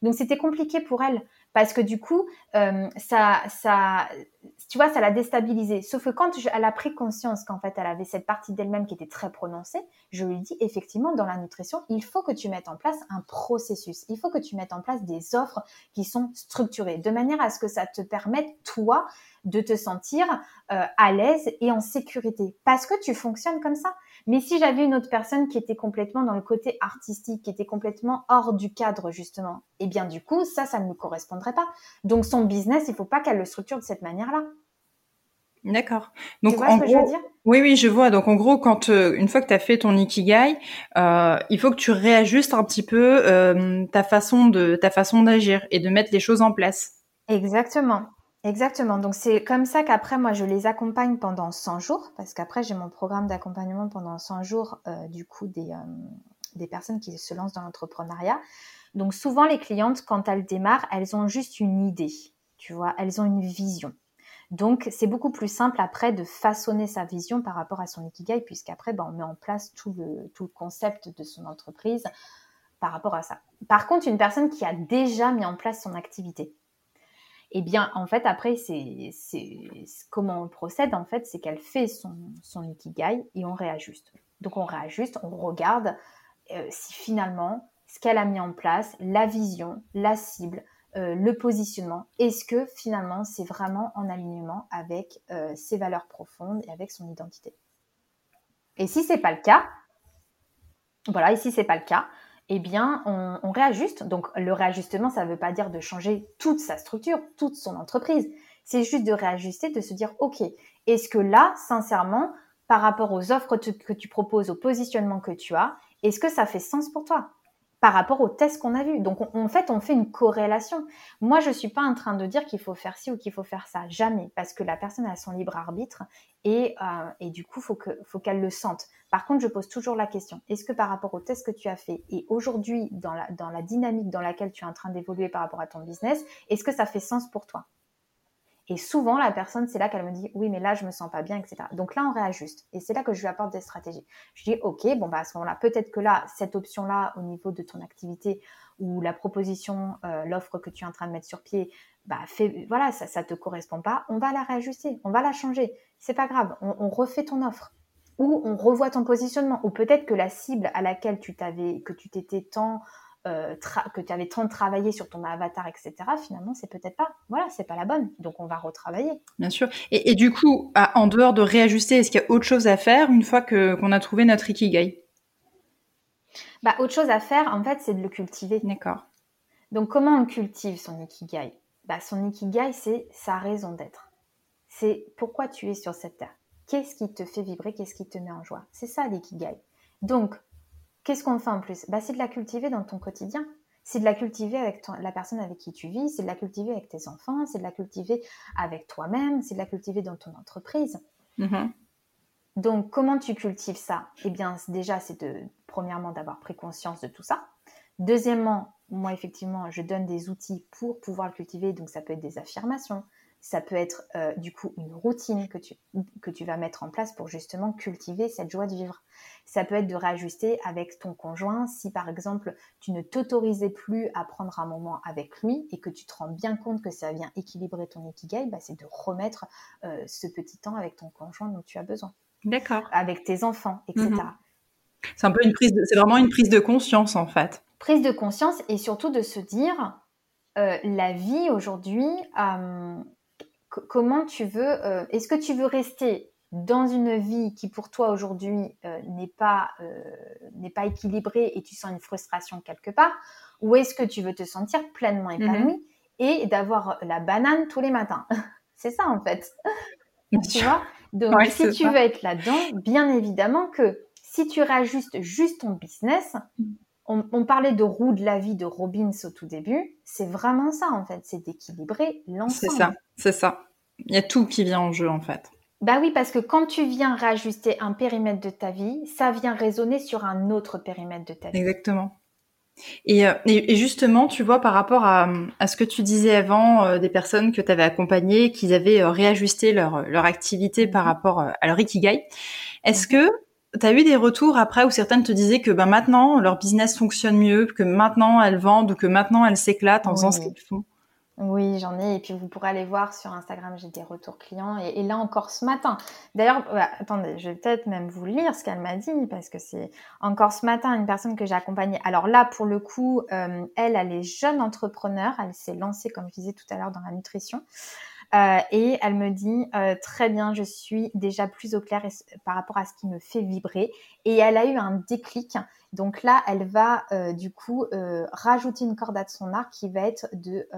Donc c'était compliqué pour elle parce que du coup, euh, ça, ça, tu vois, ça l'a déstabilisée. Sauf que quand elle a pris conscience qu'en fait, elle avait cette partie d'elle-même qui était très prononcée, je lui dis effectivement, dans la nutrition, il faut que tu mettes en place un processus. Il faut que tu mettes en place des offres qui sont structurées, de manière à ce que ça te permette, toi, de te sentir euh, à l'aise et en sécurité. Parce que tu fonctionnes comme ça. Mais si j'avais une autre personne qui était complètement dans le côté artistique, qui était complètement hors du cadre, justement, eh bien, du coup, ça, ça ne me correspondrait pas. Donc, son business, il ne faut pas qu'elle le structure de cette manière-là. D'accord. Donc, tu vois ce que je veux dire? oui, oui, je vois. Donc, en gros, quand euh, une fois que tu as fait ton ikigai, euh, il faut que tu réajustes un petit peu euh, ta façon de ta façon d'agir et de mettre les choses en place. Exactement. Exactement. Donc c'est comme ça qu'après moi je les accompagne pendant 100 jours parce qu'après j'ai mon programme d'accompagnement pendant 100 jours euh, du coup des, euh, des personnes qui se lancent dans l'entrepreneuriat. Donc souvent les clientes quand elles démarrent, elles ont juste une idée, tu vois, elles ont une vision. Donc c'est beaucoup plus simple après de façonner sa vision par rapport à son ikigai puisqu'après ben, on met en place tout le, tout le concept de son entreprise par rapport à ça. Par contre, une personne qui a déjà mis en place son activité, eh bien, en fait, après, c'est comment on procède, en fait, c'est qu'elle fait son, ikigai et on réajuste. Donc, on réajuste, on regarde euh, si finalement, ce qu'elle a mis en place, la vision, la cible, euh, le positionnement, est-ce que finalement, c'est vraiment en alignement avec euh, ses valeurs profondes et avec son identité? Et si c'est pas le cas, voilà, et si c'est pas le cas, eh bien, on, réajuste. Donc, le réajustement, ça ne veut pas dire de changer toute sa structure, toute son entreprise. C'est juste de réajuster, de se dire, OK, est-ce que là, sincèrement, par rapport aux offres que tu proposes, au positionnement que tu as, est-ce que ça fait sens pour toi? Par rapport aux tests qu'on a vus. Donc, en fait, on fait une corrélation. Moi, je suis pas en train de dire qu'il faut faire ci ou qu'il faut faire ça. Jamais. Parce que la personne a son libre arbitre et, euh, et du coup, faut que, faut qu'elle le sente. Par contre, je pose toujours la question. Est-ce que par rapport aux tests que tu as fait et aujourd'hui, dans dans la dynamique dans laquelle tu es en train d'évoluer par rapport à ton business, est-ce que ça fait sens pour toi? Et souvent, la personne, c'est là qu'elle me dit, oui, mais là, je me sens pas bien, etc. Donc là, on réajuste. Et c'est là que je lui apporte des stratégies. Je dis, OK, bon, bah, à ce moment-là, peut-être que là, cette option-là, au niveau de ton activité ou la proposition, euh, l'offre que tu es en train de mettre sur pied, bah, voilà, ça, ça te correspond pas. On va la réajuster. On va la changer. C'est pas grave. On, on refait ton offre. Ou on revoit ton positionnement. Ou peut-être que la cible à laquelle tu t'avais, que tu t'étais tant, euh, que tu avais tant travaillé sur ton avatar, etc., finalement, c'est peut-être pas, voilà, c'est pas la bonne. Donc, on va retravailler. Bien sûr. Et, du coup, en dehors de réajuster, est-ce qu'il y a autre chose à faire une fois que, qu'on a trouvé notre ikigai? Bah, Autre chose à faire, en fait, c'est de le cultiver. D'accord. Donc, comment on cultive son ikigai? Bah, Son ikigai, c'est sa raison d'être. C'est pourquoi tu es sur cette terre. Qu'est-ce qui te fait vibrer? Qu'est-ce qui te met en joie? C'est ça l'ikigai. Donc, Qu'est-ce qu'on fait en plus? Bah, C'est de la cultiver dans ton quotidien. C'est de la cultiver avec la personne avec qui tu vis, c'est de la cultiver avec tes enfants, c'est de la cultiver avec toi-même, c'est de la cultiver dans ton entreprise. Mm-hmm. Donc, comment tu cultives ça? Eh bien, déjà, c'est de, premièrement, d'avoir pris conscience de tout ça. Deuxièmement, moi, effectivement, je donne des outils pour pouvoir le cultiver. Donc, ça peut être des affirmations, ça peut être euh, du coup une routine que tu, que tu vas mettre en place pour justement cultiver cette joie de vivre. Ça peut être de réajuster avec ton conjoint si par exemple tu ne t'autorisais plus à prendre un moment avec lui et que tu te rends bien compte que ça vient équilibrer ton ikigai, bah, c'est de remettre euh, ce petit temps avec ton conjoint dont tu as besoin. D'accord. Avec tes enfants, etc. Mhm. C'est un peu une prise, c'est vraiment une prise de conscience en fait. Prise de conscience et surtout de se dire, euh, la vie aujourd'hui, comment tu veux, euh, est-ce que tu veux rester dans une vie qui pour toi aujourd'hui euh, n'est pas euh, n'est pas équilibrée et tu sens une frustration quelque part, ou est-ce que tu veux te sentir pleinement mhm. épanoui et d'avoir la banane tous les matins? [laughs] C'est ça en fait. tu vois? Donc si tu veux être là-dedans, bien évidemment que si tu rajustes juste ton business, on, on, parlait de roue de la vie de Robbins au tout début, c'est vraiment ça en fait, c'est d'équilibrer l'ensemble. C'est ça, c'est ça. Il y a tout qui vient en jeu en fait. Bah oui, parce que quand tu viens réajuster un périmètre de ta vie, ça vient résonner sur un autre périmètre de ta vie. Exactement. Et, euh, justement, tu vois, par rapport à, ce que tu disais avant, euh, des personnes que tu avais accompagnées, qui avaient euh, réajusté leur, leur activité par mhm. rapport à leur ikigai, est-ce mhm. que tu as eu des retours après où certaines te disaient que ben, maintenant, leur business fonctionne mieux, que maintenant elles vendent ou que maintenant elles s'éclatent en faisant ce qu'elles font? Oui, j'en ai. Et puis, vous pourrez aller voir sur Instagram, j'ai des retours clients. Et, là encore ce matin. D'ailleurs, attendez, je vais peut-être même vous lire ce qu'elle m'a dit, parce que c'est encore ce matin une personne que j'ai accompagnée. Alors là, pour le coup, euh, elle, elle est jeune entrepreneur. Elle s'est lancée, comme je disais tout à l'heure, dans la nutrition. Euh, et elle me dit euh, très bien, je suis déjà plus au clair par rapport à ce qui me fait vibrer. Et elle a eu un déclic. Donc là, elle va euh, du coup rajouter une corde à son arc qui va être de,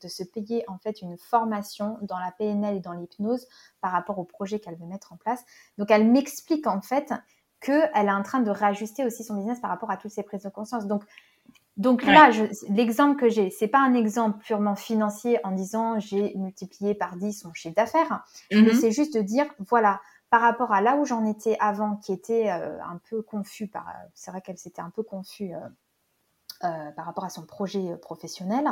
de se payer en fait une formation dans la PNL et dans l'hypnose par rapport au projet qu'elle veut mettre en place. Donc elle m'explique en fait qu'elle est en train de réajuster aussi son business par rapport à toutes ces prises de conscience. Donc donc là, l'exemple que j'ai, c'est pas un exemple purement financier en disant j'ai multiplié par 10 mon chiffre d'affaires, mais mhm. c'est juste de dire voilà, par rapport à là où j'en étais avant, qui était euh, un peu confus par, c'est vrai qu'elle s'était un peu confus euh, euh, par rapport à son projet professionnel,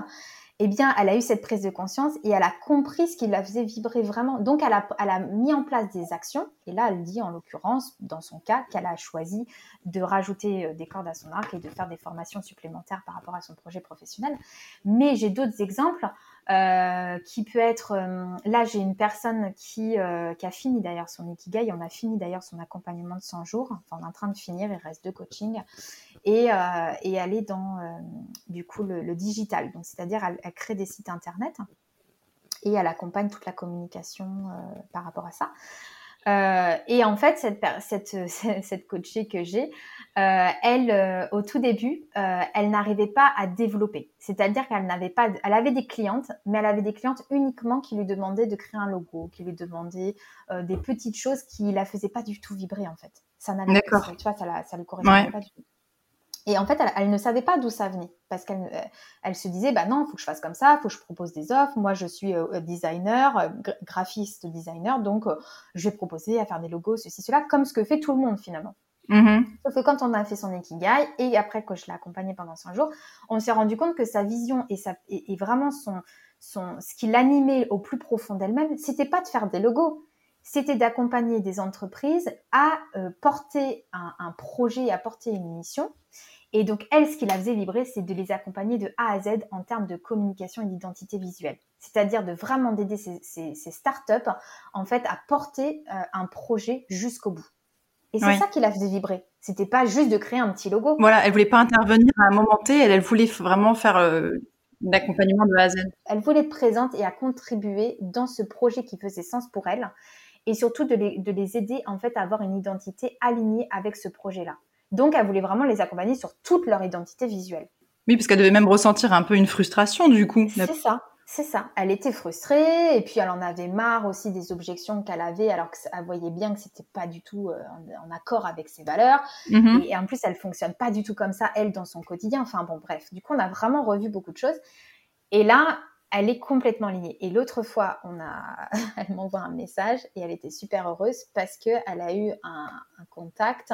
eh bien, elle a eu cette prise de conscience et elle a compris ce qui la faisait vibrer vraiment. Donc, elle a, mis en place des actions. Et là, elle dit, en l'occurrence, dans son cas, qu'elle a choisi de rajouter euh, des cordes à son arc et de faire des formations supplémentaires par rapport à son projet professionnel. Mais j'ai d'autres exemples euh, qui peut être... Euh, là, j'ai une personne qui, qui a fini d'ailleurs son Ikigai. On a fini d'ailleurs son accompagnement de 100 jours. Enfin, on est en train de finir. Il reste deux coachings. Et, et elle est dans, du coup, le, digital. Donc, c'est-à-dire, elle, crée des sites internet et elle accompagne toute la communication euh, par rapport à ça. Et en fait, cette, cette, [laughs] cette coachée que j'ai, euh, elle, euh, au tout début, euh, elle n'arrivait pas à développer. C'est-à-dire qu'elle n'avait pas, elle avait des clientes, mais elle avait des clientes uniquement qui lui demandaient de créer un logo, qui lui demandaient des petites choses qui la faisaient pas du tout vibrer en fait. Ça n'avait, tu vois, ça, la, ça lui correspondait pas du tout. Et en fait, elle, ne savait pas d'où ça venait parce qu'elle elle se disait, bah non, il faut que je fasse comme ça, il faut que je propose des offres. Moi, je suis designer, graphiste designer, donc je vais proposer à faire des logos, ceci, cela, comme ce que fait tout le monde finalement. Mm-hmm. Sauf que quand on a fait son Ikigai et après que je l'ai accompagné pendant 5 jours, on s'est rendu compte que sa vision et, sa, et, vraiment son, son, ce qui l'animait au plus profond d'elle-même, c'était pas de faire des logos, c'était d'accompagner des entreprises à euh, porter un, un, projet, à porter une mission. Et donc, elle, ce qui la faisait vibrer, c'est de les accompagner de A à Z en termes de communication et d'identité visuelle. C'est-à-dire de vraiment d'aider ces, ces, ces, startups, en fait, à porter euh, un projet jusqu'au bout. Et c'est ça qui la faisait vibrer. C'était pas juste de créer un petit logo. Voilà, elle voulait pas intervenir à un moment T, elle, voulait vraiment faire euh, l'accompagnement de A à Z. Elle voulait être présente et à contribuer dans ce projet qui faisait sens pour elle et surtout de les, de les aider en fait à avoir une identité alignée avec ce projet-là. Donc elle voulait vraiment les accompagner sur toute leur identité visuelle. Oui, parce qu'elle devait même ressentir un peu une frustration du coup. C'est ça. C'est ça. Elle était frustrée et puis elle en avait marre aussi des objections qu'elle avait alors qu'elle voyait bien que c'était pas du tout euh, en, accord avec ses valeurs. Mhm. Et, en plus, elle fonctionne pas du tout comme ça, elle, dans son quotidien. Enfin bon, bref. Du coup, on a vraiment revu beaucoup de choses. Et là, elle est complètement liée. Et l'autre fois, on a, [laughs] elle m'envoie un message et elle était super heureuse parce qu'elle a eu un, un contact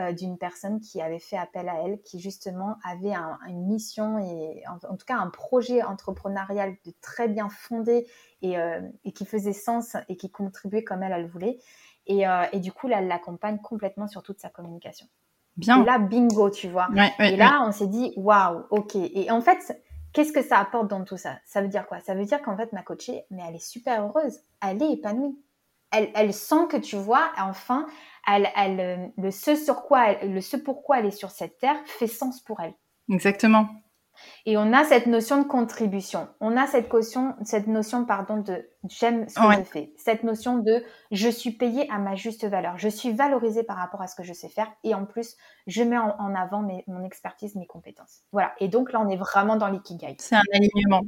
euh, d'une personne qui avait fait appel à elle, qui justement avait une mission et en, tout cas un projet entrepreneurial de très bien fondé euh, et, qui faisait sens et qui contribuait comme elle, elle voulait. Et, euh, du coup, là, elle l'accompagne complètement sur toute sa communication. Bien. Et là, bingo, tu vois. et là, on s'est dit, waouh, ok. Et en fait, qu'est-ce que ça apporte dans tout ça? Ça veut dire quoi? Ça veut dire qu'en fait, ma coachée, mais elle est super heureuse. Elle est épanouie. Elle, elle sent que tu vois, enfin, elle, euh, le ce sur quoi, le ce pourquoi elle est sur cette terre fait sens pour elle. Exactement. Et on a cette notion de contribution. On a cette notion, cette notion pardon de j'aime ce que je fais. Cette notion de je suis payée à ma juste valeur. Je suis valorisée par rapport à ce que je sais faire. Et en plus, je mets en, avant mes, mon expertise, mes compétences. Voilà. Et donc là, on est vraiment dans l'ikigai. C'est un alignement.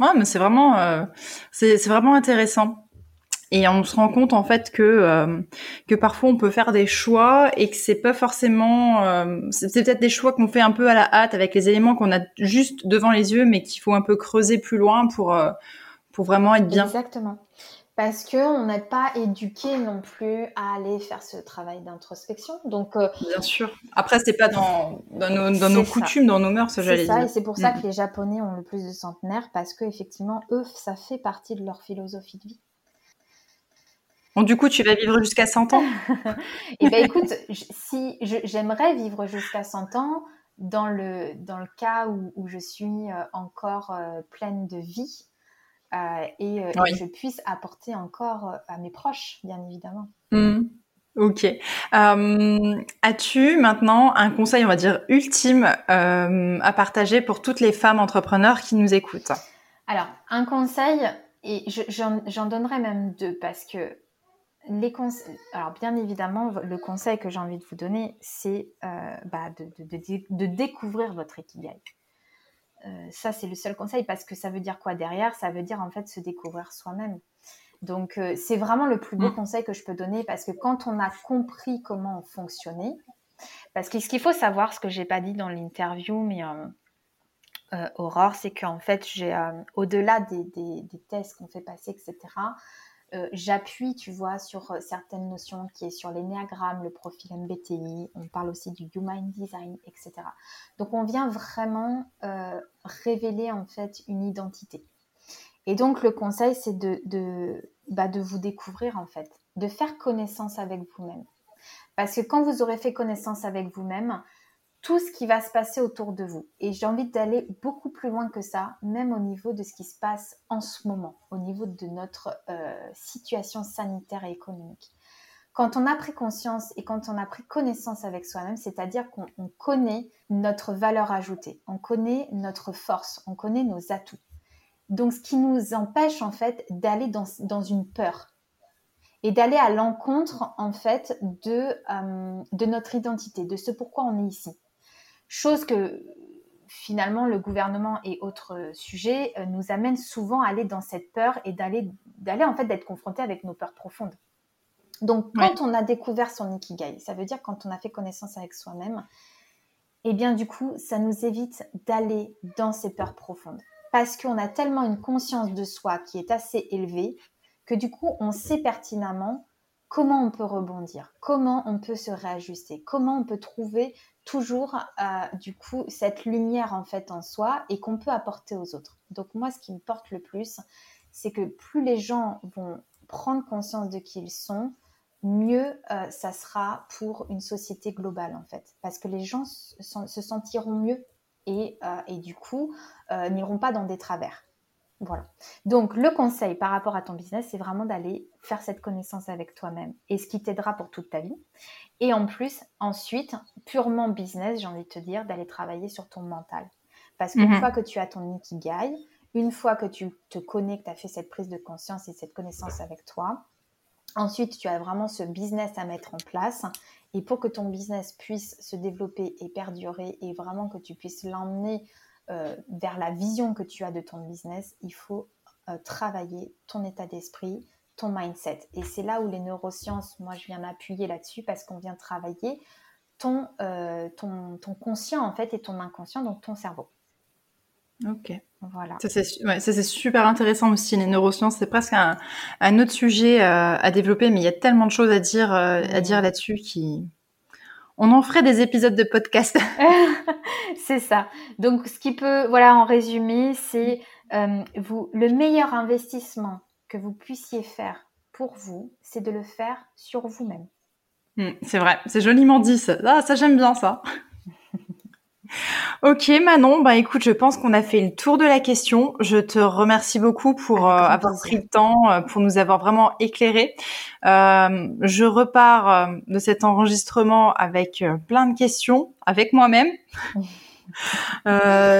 Ouais, mais c'est vraiment, euh, c'est vraiment intéressant. Et on se rend compte en fait que euh, que parfois on peut faire des choix et que c'est pas forcément euh, c'est peut-être des choix qu'on fait un peu à la hâte avec les éléments qu'on a juste devant les yeux mais qu'il faut un peu creuser plus loin pour euh, pour vraiment être bien. Exactement. Parce que on n'est pas éduqué non plus à aller faire ce travail d'introspection. Donc bien sûr. Après c'est pas dans dans nos, dans nos coutumes, dans nos mœurs, j'allais dire. C'est ça et c'est pour ça mm. que les Japonais ont le plus de centenaires parce que effectivement eux ça fait partie de leur philosophie de vie. Bon, du coup, tu vas vivre jusqu'à 100 ans [laughs] Eh bien, écoute, si j'aimerais vivre jusqu'à 100 ans, dans le, dans le cas où, je suis euh, encore euh, pleine de vie euh, et, que je puisse apporter encore à mes proches, bien évidemment. Mmh. Ok. As-tu maintenant un conseil, on va dire, ultime à partager pour toutes les femmes entrepreneurs qui nous écoutent? Alors, un conseil, et j'en donnerai même deux parce que les Alors, bien évidemment, le conseil que j'ai envie de vous donner, c'est euh, bah, de, découvrir votre ikigai. Euh, ça, c'est le seul conseil parce que ça veut dire quoi derrière? Ça veut dire en fait se découvrir soi-même. Donc, euh, c'est vraiment le plus beau mm. conseil que je peux donner parce que quand on a compris comment fonctionner, parce que ce qu'il faut savoir, ce que j'ai pas dit dans l'interview, mais Aurore, c'est qu'en fait, j'ai au-delà des, des tests qu'on fait passer, etc euh, j'appuie, tu vois, sur euh, certaines notions qui est sur l'énéagramme, le profil MBTI, on parle aussi du Human Design, etc. Donc on vient vraiment euh, révéler en fait une identité. Et donc le conseil, c'est de, de, bah, de vous découvrir en fait, de faire connaissance avec vous-même. Parce que quand vous aurez fait connaissance avec vous-même, tout ce qui va se passer autour de vous. Et j'ai envie d'aller beaucoup plus loin que ça, même au niveau de ce qui se passe en ce moment, au niveau de notre euh, situation sanitaire et économique. Quand on a pris conscience et quand on a pris connaissance avec soi-même, c'est-à-dire qu'on connaît notre valeur ajoutée, on connaît notre force, on connaît nos atouts. Donc ce qui nous empêche en fait d'aller dans, une peur. et d'aller à l'encontre en fait de, euh, de notre identité, de ce pourquoi on est ici. Chose que finalement le gouvernement et autres sujets euh, nous amènent souvent à aller dans cette peur et d'aller d'aller en fait d'être confronté avec nos peurs profondes. Donc quand on a découvert son ikigai, ça veut dire quand on a fait connaissance avec soi-même, et eh bien du coup ça nous évite d'aller dans ces peurs profondes parce qu'on a tellement une conscience de soi qui est assez élevée que du coup, on sait pertinemment comment on peut rebondir, comment on peut se réajuster, comment on peut trouver toujours euh, du coup cette lumière en fait en soi et qu'on peut apporter aux autres. Donc moi, ce qui me porte le plus, c'est que plus les gens vont prendre conscience de qui ils sont, mieux euh, ça sera pour une société globale en fait, parce que les gens se sentiront mieux et, euh, et du coup n'iront pas dans des travers. Voilà. Donc, le conseil par rapport à ton business, c'est vraiment d'aller faire cette connaissance avec toi-même et ce qui t'aidera pour toute ta vie. Et en plus, ensuite, purement business, j'ai envie de te dire, d'aller travailler sur ton mental. Parce qu'une mhm. fois que tu as ton ikigai, une fois que tu te connais, que tu as fait cette prise de conscience et cette connaissance avec toi, ensuite, tu as vraiment ce business à mettre en place. Et pour que ton business puisse se développer et perdurer et vraiment que tu puisses l'emmener vers la vision que tu as de ton business, il faut euh, travailler ton état d'esprit, ton mindset. Et c'est là où les neurosciences, moi, je viens m'appuyer là-dessus parce qu'on vient travailler ton, euh, ton, ton, conscient, en fait, et ton inconscient, donc ton cerveau. Ok. Voilà. Ça, c'est super intéressant aussi. Les neurosciences, c'est presque un, un, autre sujet à développer, mais il y a tellement de choses à dire, à dire là-dessus qui, on en ferait des épisodes de podcast. [laughs] c'est ça. Donc, ce qui peut, voilà, en résumé, c'est euh, vous le meilleur investissement que vous puissiez faire pour vous, c'est de le faire sur vous-même. Hmm, c'est vrai, c'est joliment dit ça. Ah, ça j'aime bien ça. Ok Manon, bah écoute, je pense qu'on a fait le tour de la question. Je te remercie beaucoup pour euh, avoir pris le temps, euh, pour nous avoir vraiment éclairé. Euh, je repars de cet enregistrement avec plein de questions, avec moi-même. [laughs]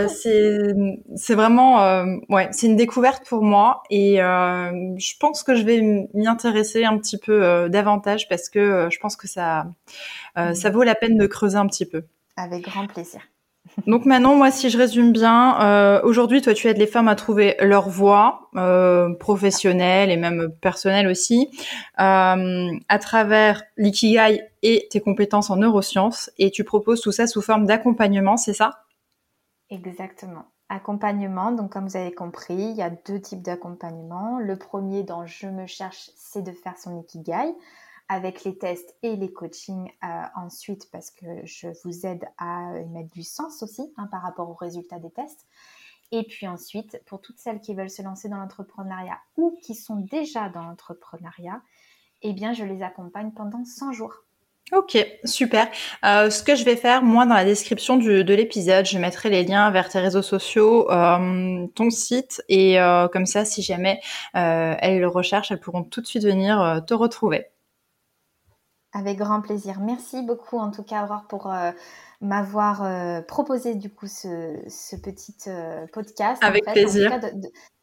c'est vraiment ouais c'est une découverte pour moi et je pense que je vais m'y intéresser un petit peu davantage parce que je pense que ça ça vaut la peine de creuser un petit peu. Avec grand plaisir. Donc maintenant, moi, si je résume bien, euh, aujourd'hui, toi, tu aides les femmes à trouver leur voie euh, professionnelle et même personnelle aussi, euh, à travers l'ikigai et tes compétences en neurosciences, et tu proposes tout ça sous forme d'accompagnement, c'est ça? Exactement. Accompagnement, donc comme vous avez compris, il y a deux types d'accompagnement. Le premier, dans Je me cherche, c'est de faire son ikigai avec les tests et les coachings euh, ensuite parce que je vous aide à y mettre du sens aussi hein, par rapport aux résultats des tests. Et puis ensuite, pour toutes celles qui veulent se lancer dans l'entrepreneuriat ou qui sont déjà dans l'entrepreneuriat, eh bien, je les accompagne pendant 100 jours. Ok, super. Euh, ce que je vais faire, moi, dans la description de l'épisode, je mettrai les liens vers tes réseaux sociaux, euh, ton site, et comme ça, si jamais elles le recherchent, elles pourront tout de suite venir te retrouver. Avec grand plaisir. Merci beaucoup en tout cas Aurore pour euh, m'avoir euh, proposé du coup ce, petit euh, podcast. Avec plaisir.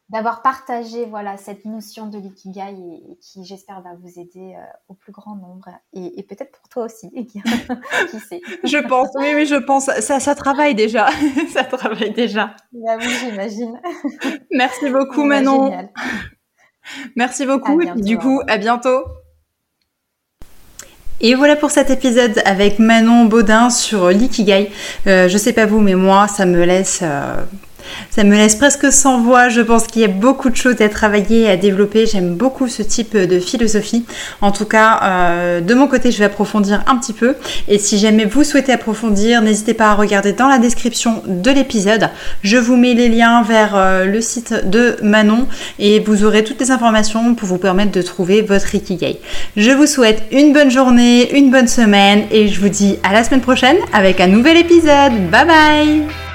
D'avoir partagé voilà cette notion de l'ikigai et, qui j'espère va vous aider au plus grand nombre et, peut-être pour toi aussi. [laughs] qui sait Je pense, oui, oui, je pense. Ça, ça travaille déjà. [laughs] ça travaille déjà. Bah oui, j'imagine. [laughs] Merci beaucoup bah, Manon. Merci beaucoup. du coup, à bientôt. Et voilà pour cet épisode avec Manon Baudin sur l'ikigai. Euh, je sais pas vous, mais moi, ça me laisse euh, ça me laisse presque sans voix. Je pense qu'il y a beaucoup de choses à travailler et à développer. J'aime beaucoup ce type de philosophie. En tout cas, euh, de mon côté, je vais approfondir un petit peu. Et si jamais vous souhaitez approfondir, n'hésitez pas à regarder dans la description de l'épisode. Je vous mets les liens vers euh, le site de Manon et vous aurez toutes les informations pour vous permettre de trouver votre Ikigai. Je vous souhaite une bonne journée, une bonne semaine et je vous dis à la semaine prochaine avec un nouvel épisode. Bye bye